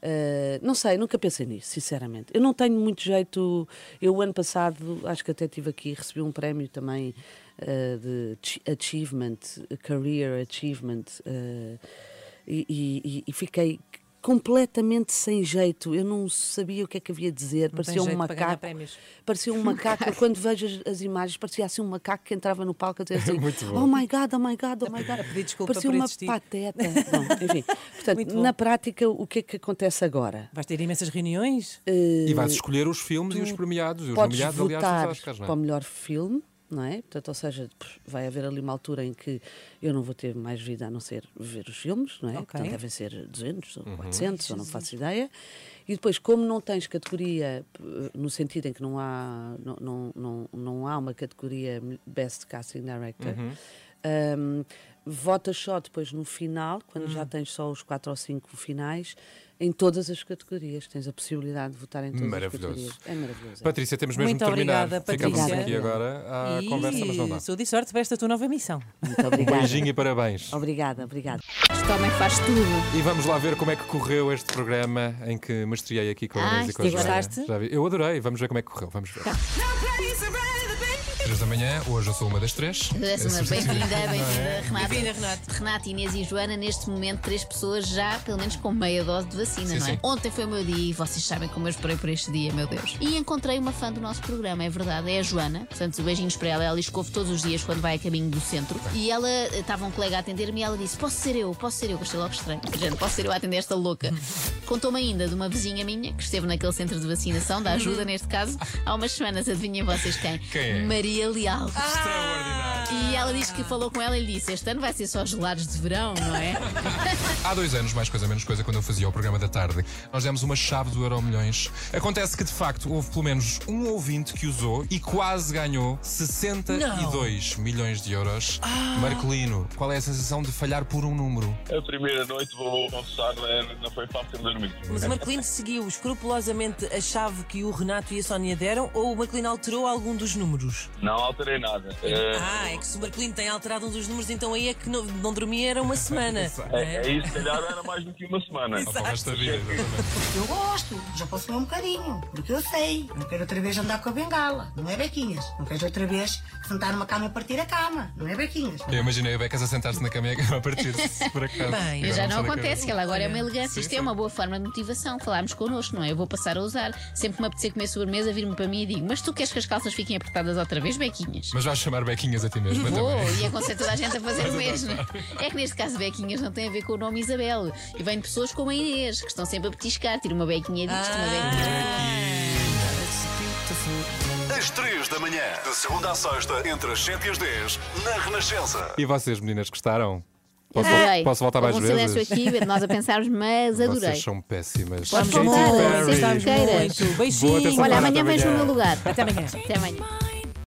eh, não sei, nunca pensei nisso, sinceramente. Eu não tenho muito jeito. Eu, o ano passado, acho que até tive aqui, recebi um prémio também de chi- Achievement, Career Achievement, eh, e, e- e fiquei completamente sem jeito. Eu não sabia o que é que havia de dizer. Não parecia um macaco. Parecia um macaco. Quando vejo as, as imagens, parecia assim um macaco que entrava no palco a dizer assim. Oh my God, oh my God, oh my God. pedir desculpa parecia por uma existir. pateta. Bom, enfim, portanto, na prática, o que é que acontece agora? Vais ter imensas reuniões? E vais escolher os filmes e os premiados. E os Podes nomeados, aliás, votar Oscars, não para o é? melhor filme, não é? Portanto, ou seja, vai haver ali uma altura em que eu não vou ter mais vida a não ser ver os filmes, não é? Ok. Portanto, devem ser 200 ou Uhum. 400, ou não faço ideia. E depois, como não tens categoria, p- no sentido em que não há, não, não, não, não há uma categoria Best Casting Director, Uhum. hum, votas só depois no final, quando já Uhum. tens só os quatro ou cinco finais, em todas as categorias. Tens a possibilidade de votar em todas as categorias. É maravilhoso. é. Patrícia, temos mesmo Muito de terminar. obrigada, Ficamos Patrícia. aqui agora à e conversa, mas não dá. Saúde e sorte para esta tua nova missão. Muito Um obrigada. beijinho e parabéns. Obrigada, obrigada. Este homem faz tudo. E vamos lá ver como é que correu este programa em que me estreiei aqui com a Ah, Inês e com a Joana. gostaste? Já vi. Eu adorei. Vamos ver como é que correu. Vamos ver. Três da manhã, hoje eu sou uma das três. Bem-vinda, bem-vinda, é? Renata. Bem-vinda, Renato. Renata, Inês e Joana, neste momento, três pessoas já, pelo menos com meia dose de vacina, Sim, não é? sim. Ontem foi o meu dia e vocês sabem como eu esperei por este dia, meu Deus. E encontrei uma fã do nosso programa, é verdade, é a Joana. Portanto, beijinhos para ela. Ela ouve todos os dias quando vai a caminho do centro. E ela, estava um colega a atender-me e ela disse: Posso ser eu, posso ser eu, achei logo estranho. Gente, posso ser eu a atender esta louca. Contou-me ainda de uma vizinha minha que esteve naquele centro de vacinação, da ajuda neste caso, há umas semanas. Adivinhem vocês quem? Quem é? Maria Leal. Extraordinário. E ela diz que falou com ela e lhe disse: Este ano vai ser só gelados de verão, não é? Há dois anos, mais coisa menos coisa, quando eu fazia o programa da tarde, nós demos uma chave do Euro Milhões. Acontece que, de facto, houve pelo menos um ouvinte que usou e quase ganhou 62 milhões de euros. Marcolino, qual é a sensação de falhar por um número? A primeira noite, vou confessar, né, não foi fácil dormir. Mas o Maclean seguiu escrupulosamente a chave que o Renato e a Sónia deram ou o Maclean alterou algum dos números? Não alterei nada. Eh, Ah, é que se o Maclean tem alterado um dos números, então aí é que não, não dormia era uma semana. é, é isso, se calhar era mais do que uma semana. Eu gosto, já posso um bocadinho, porque eu sei. Não quero outra vez andar com a bengala, não é bequinhas. Não quero outra vez sentar numa cama e partir a cama, não é bequinhas. Eu imaginei a Becas a sentar-se na cama e a partir-se por acaso. Agora já não da acontece, que ela agora é uma elegância. Isto é uma boa forma de motivação. Falarmos connosco, não é? Eu vou passar a usar. Sempre que me apetecer comer sobremesa, vir-me para mim e digo: Mas tu queres que as calças fiquem apertadas outra vez, Bequinhas? Mas vais chamar Bequinhas a ti mesmo Vou, também. e aconselho toda a gente a fazer o mesmo. É que neste caso, Bequinhas não tem a ver com o nome Isabel. E vem de pessoas como a Inês, que estão sempre a petiscar. Tira uma bequinha disto, uma bequinha. Às 3 da manhã, de segunda à sexta, entre as 7 e as 10, na Renascença. E vocês, meninas, gostaram? Posso, Adorei. posso voltar mais vezes? silêncio aqui, nós a pensarmos, mas adorei. Vocês são péssimas. Katy voltar. Boa terça-feira, Olha, amanhã vejo no meu lugar. Até amanhã. Até amanhã.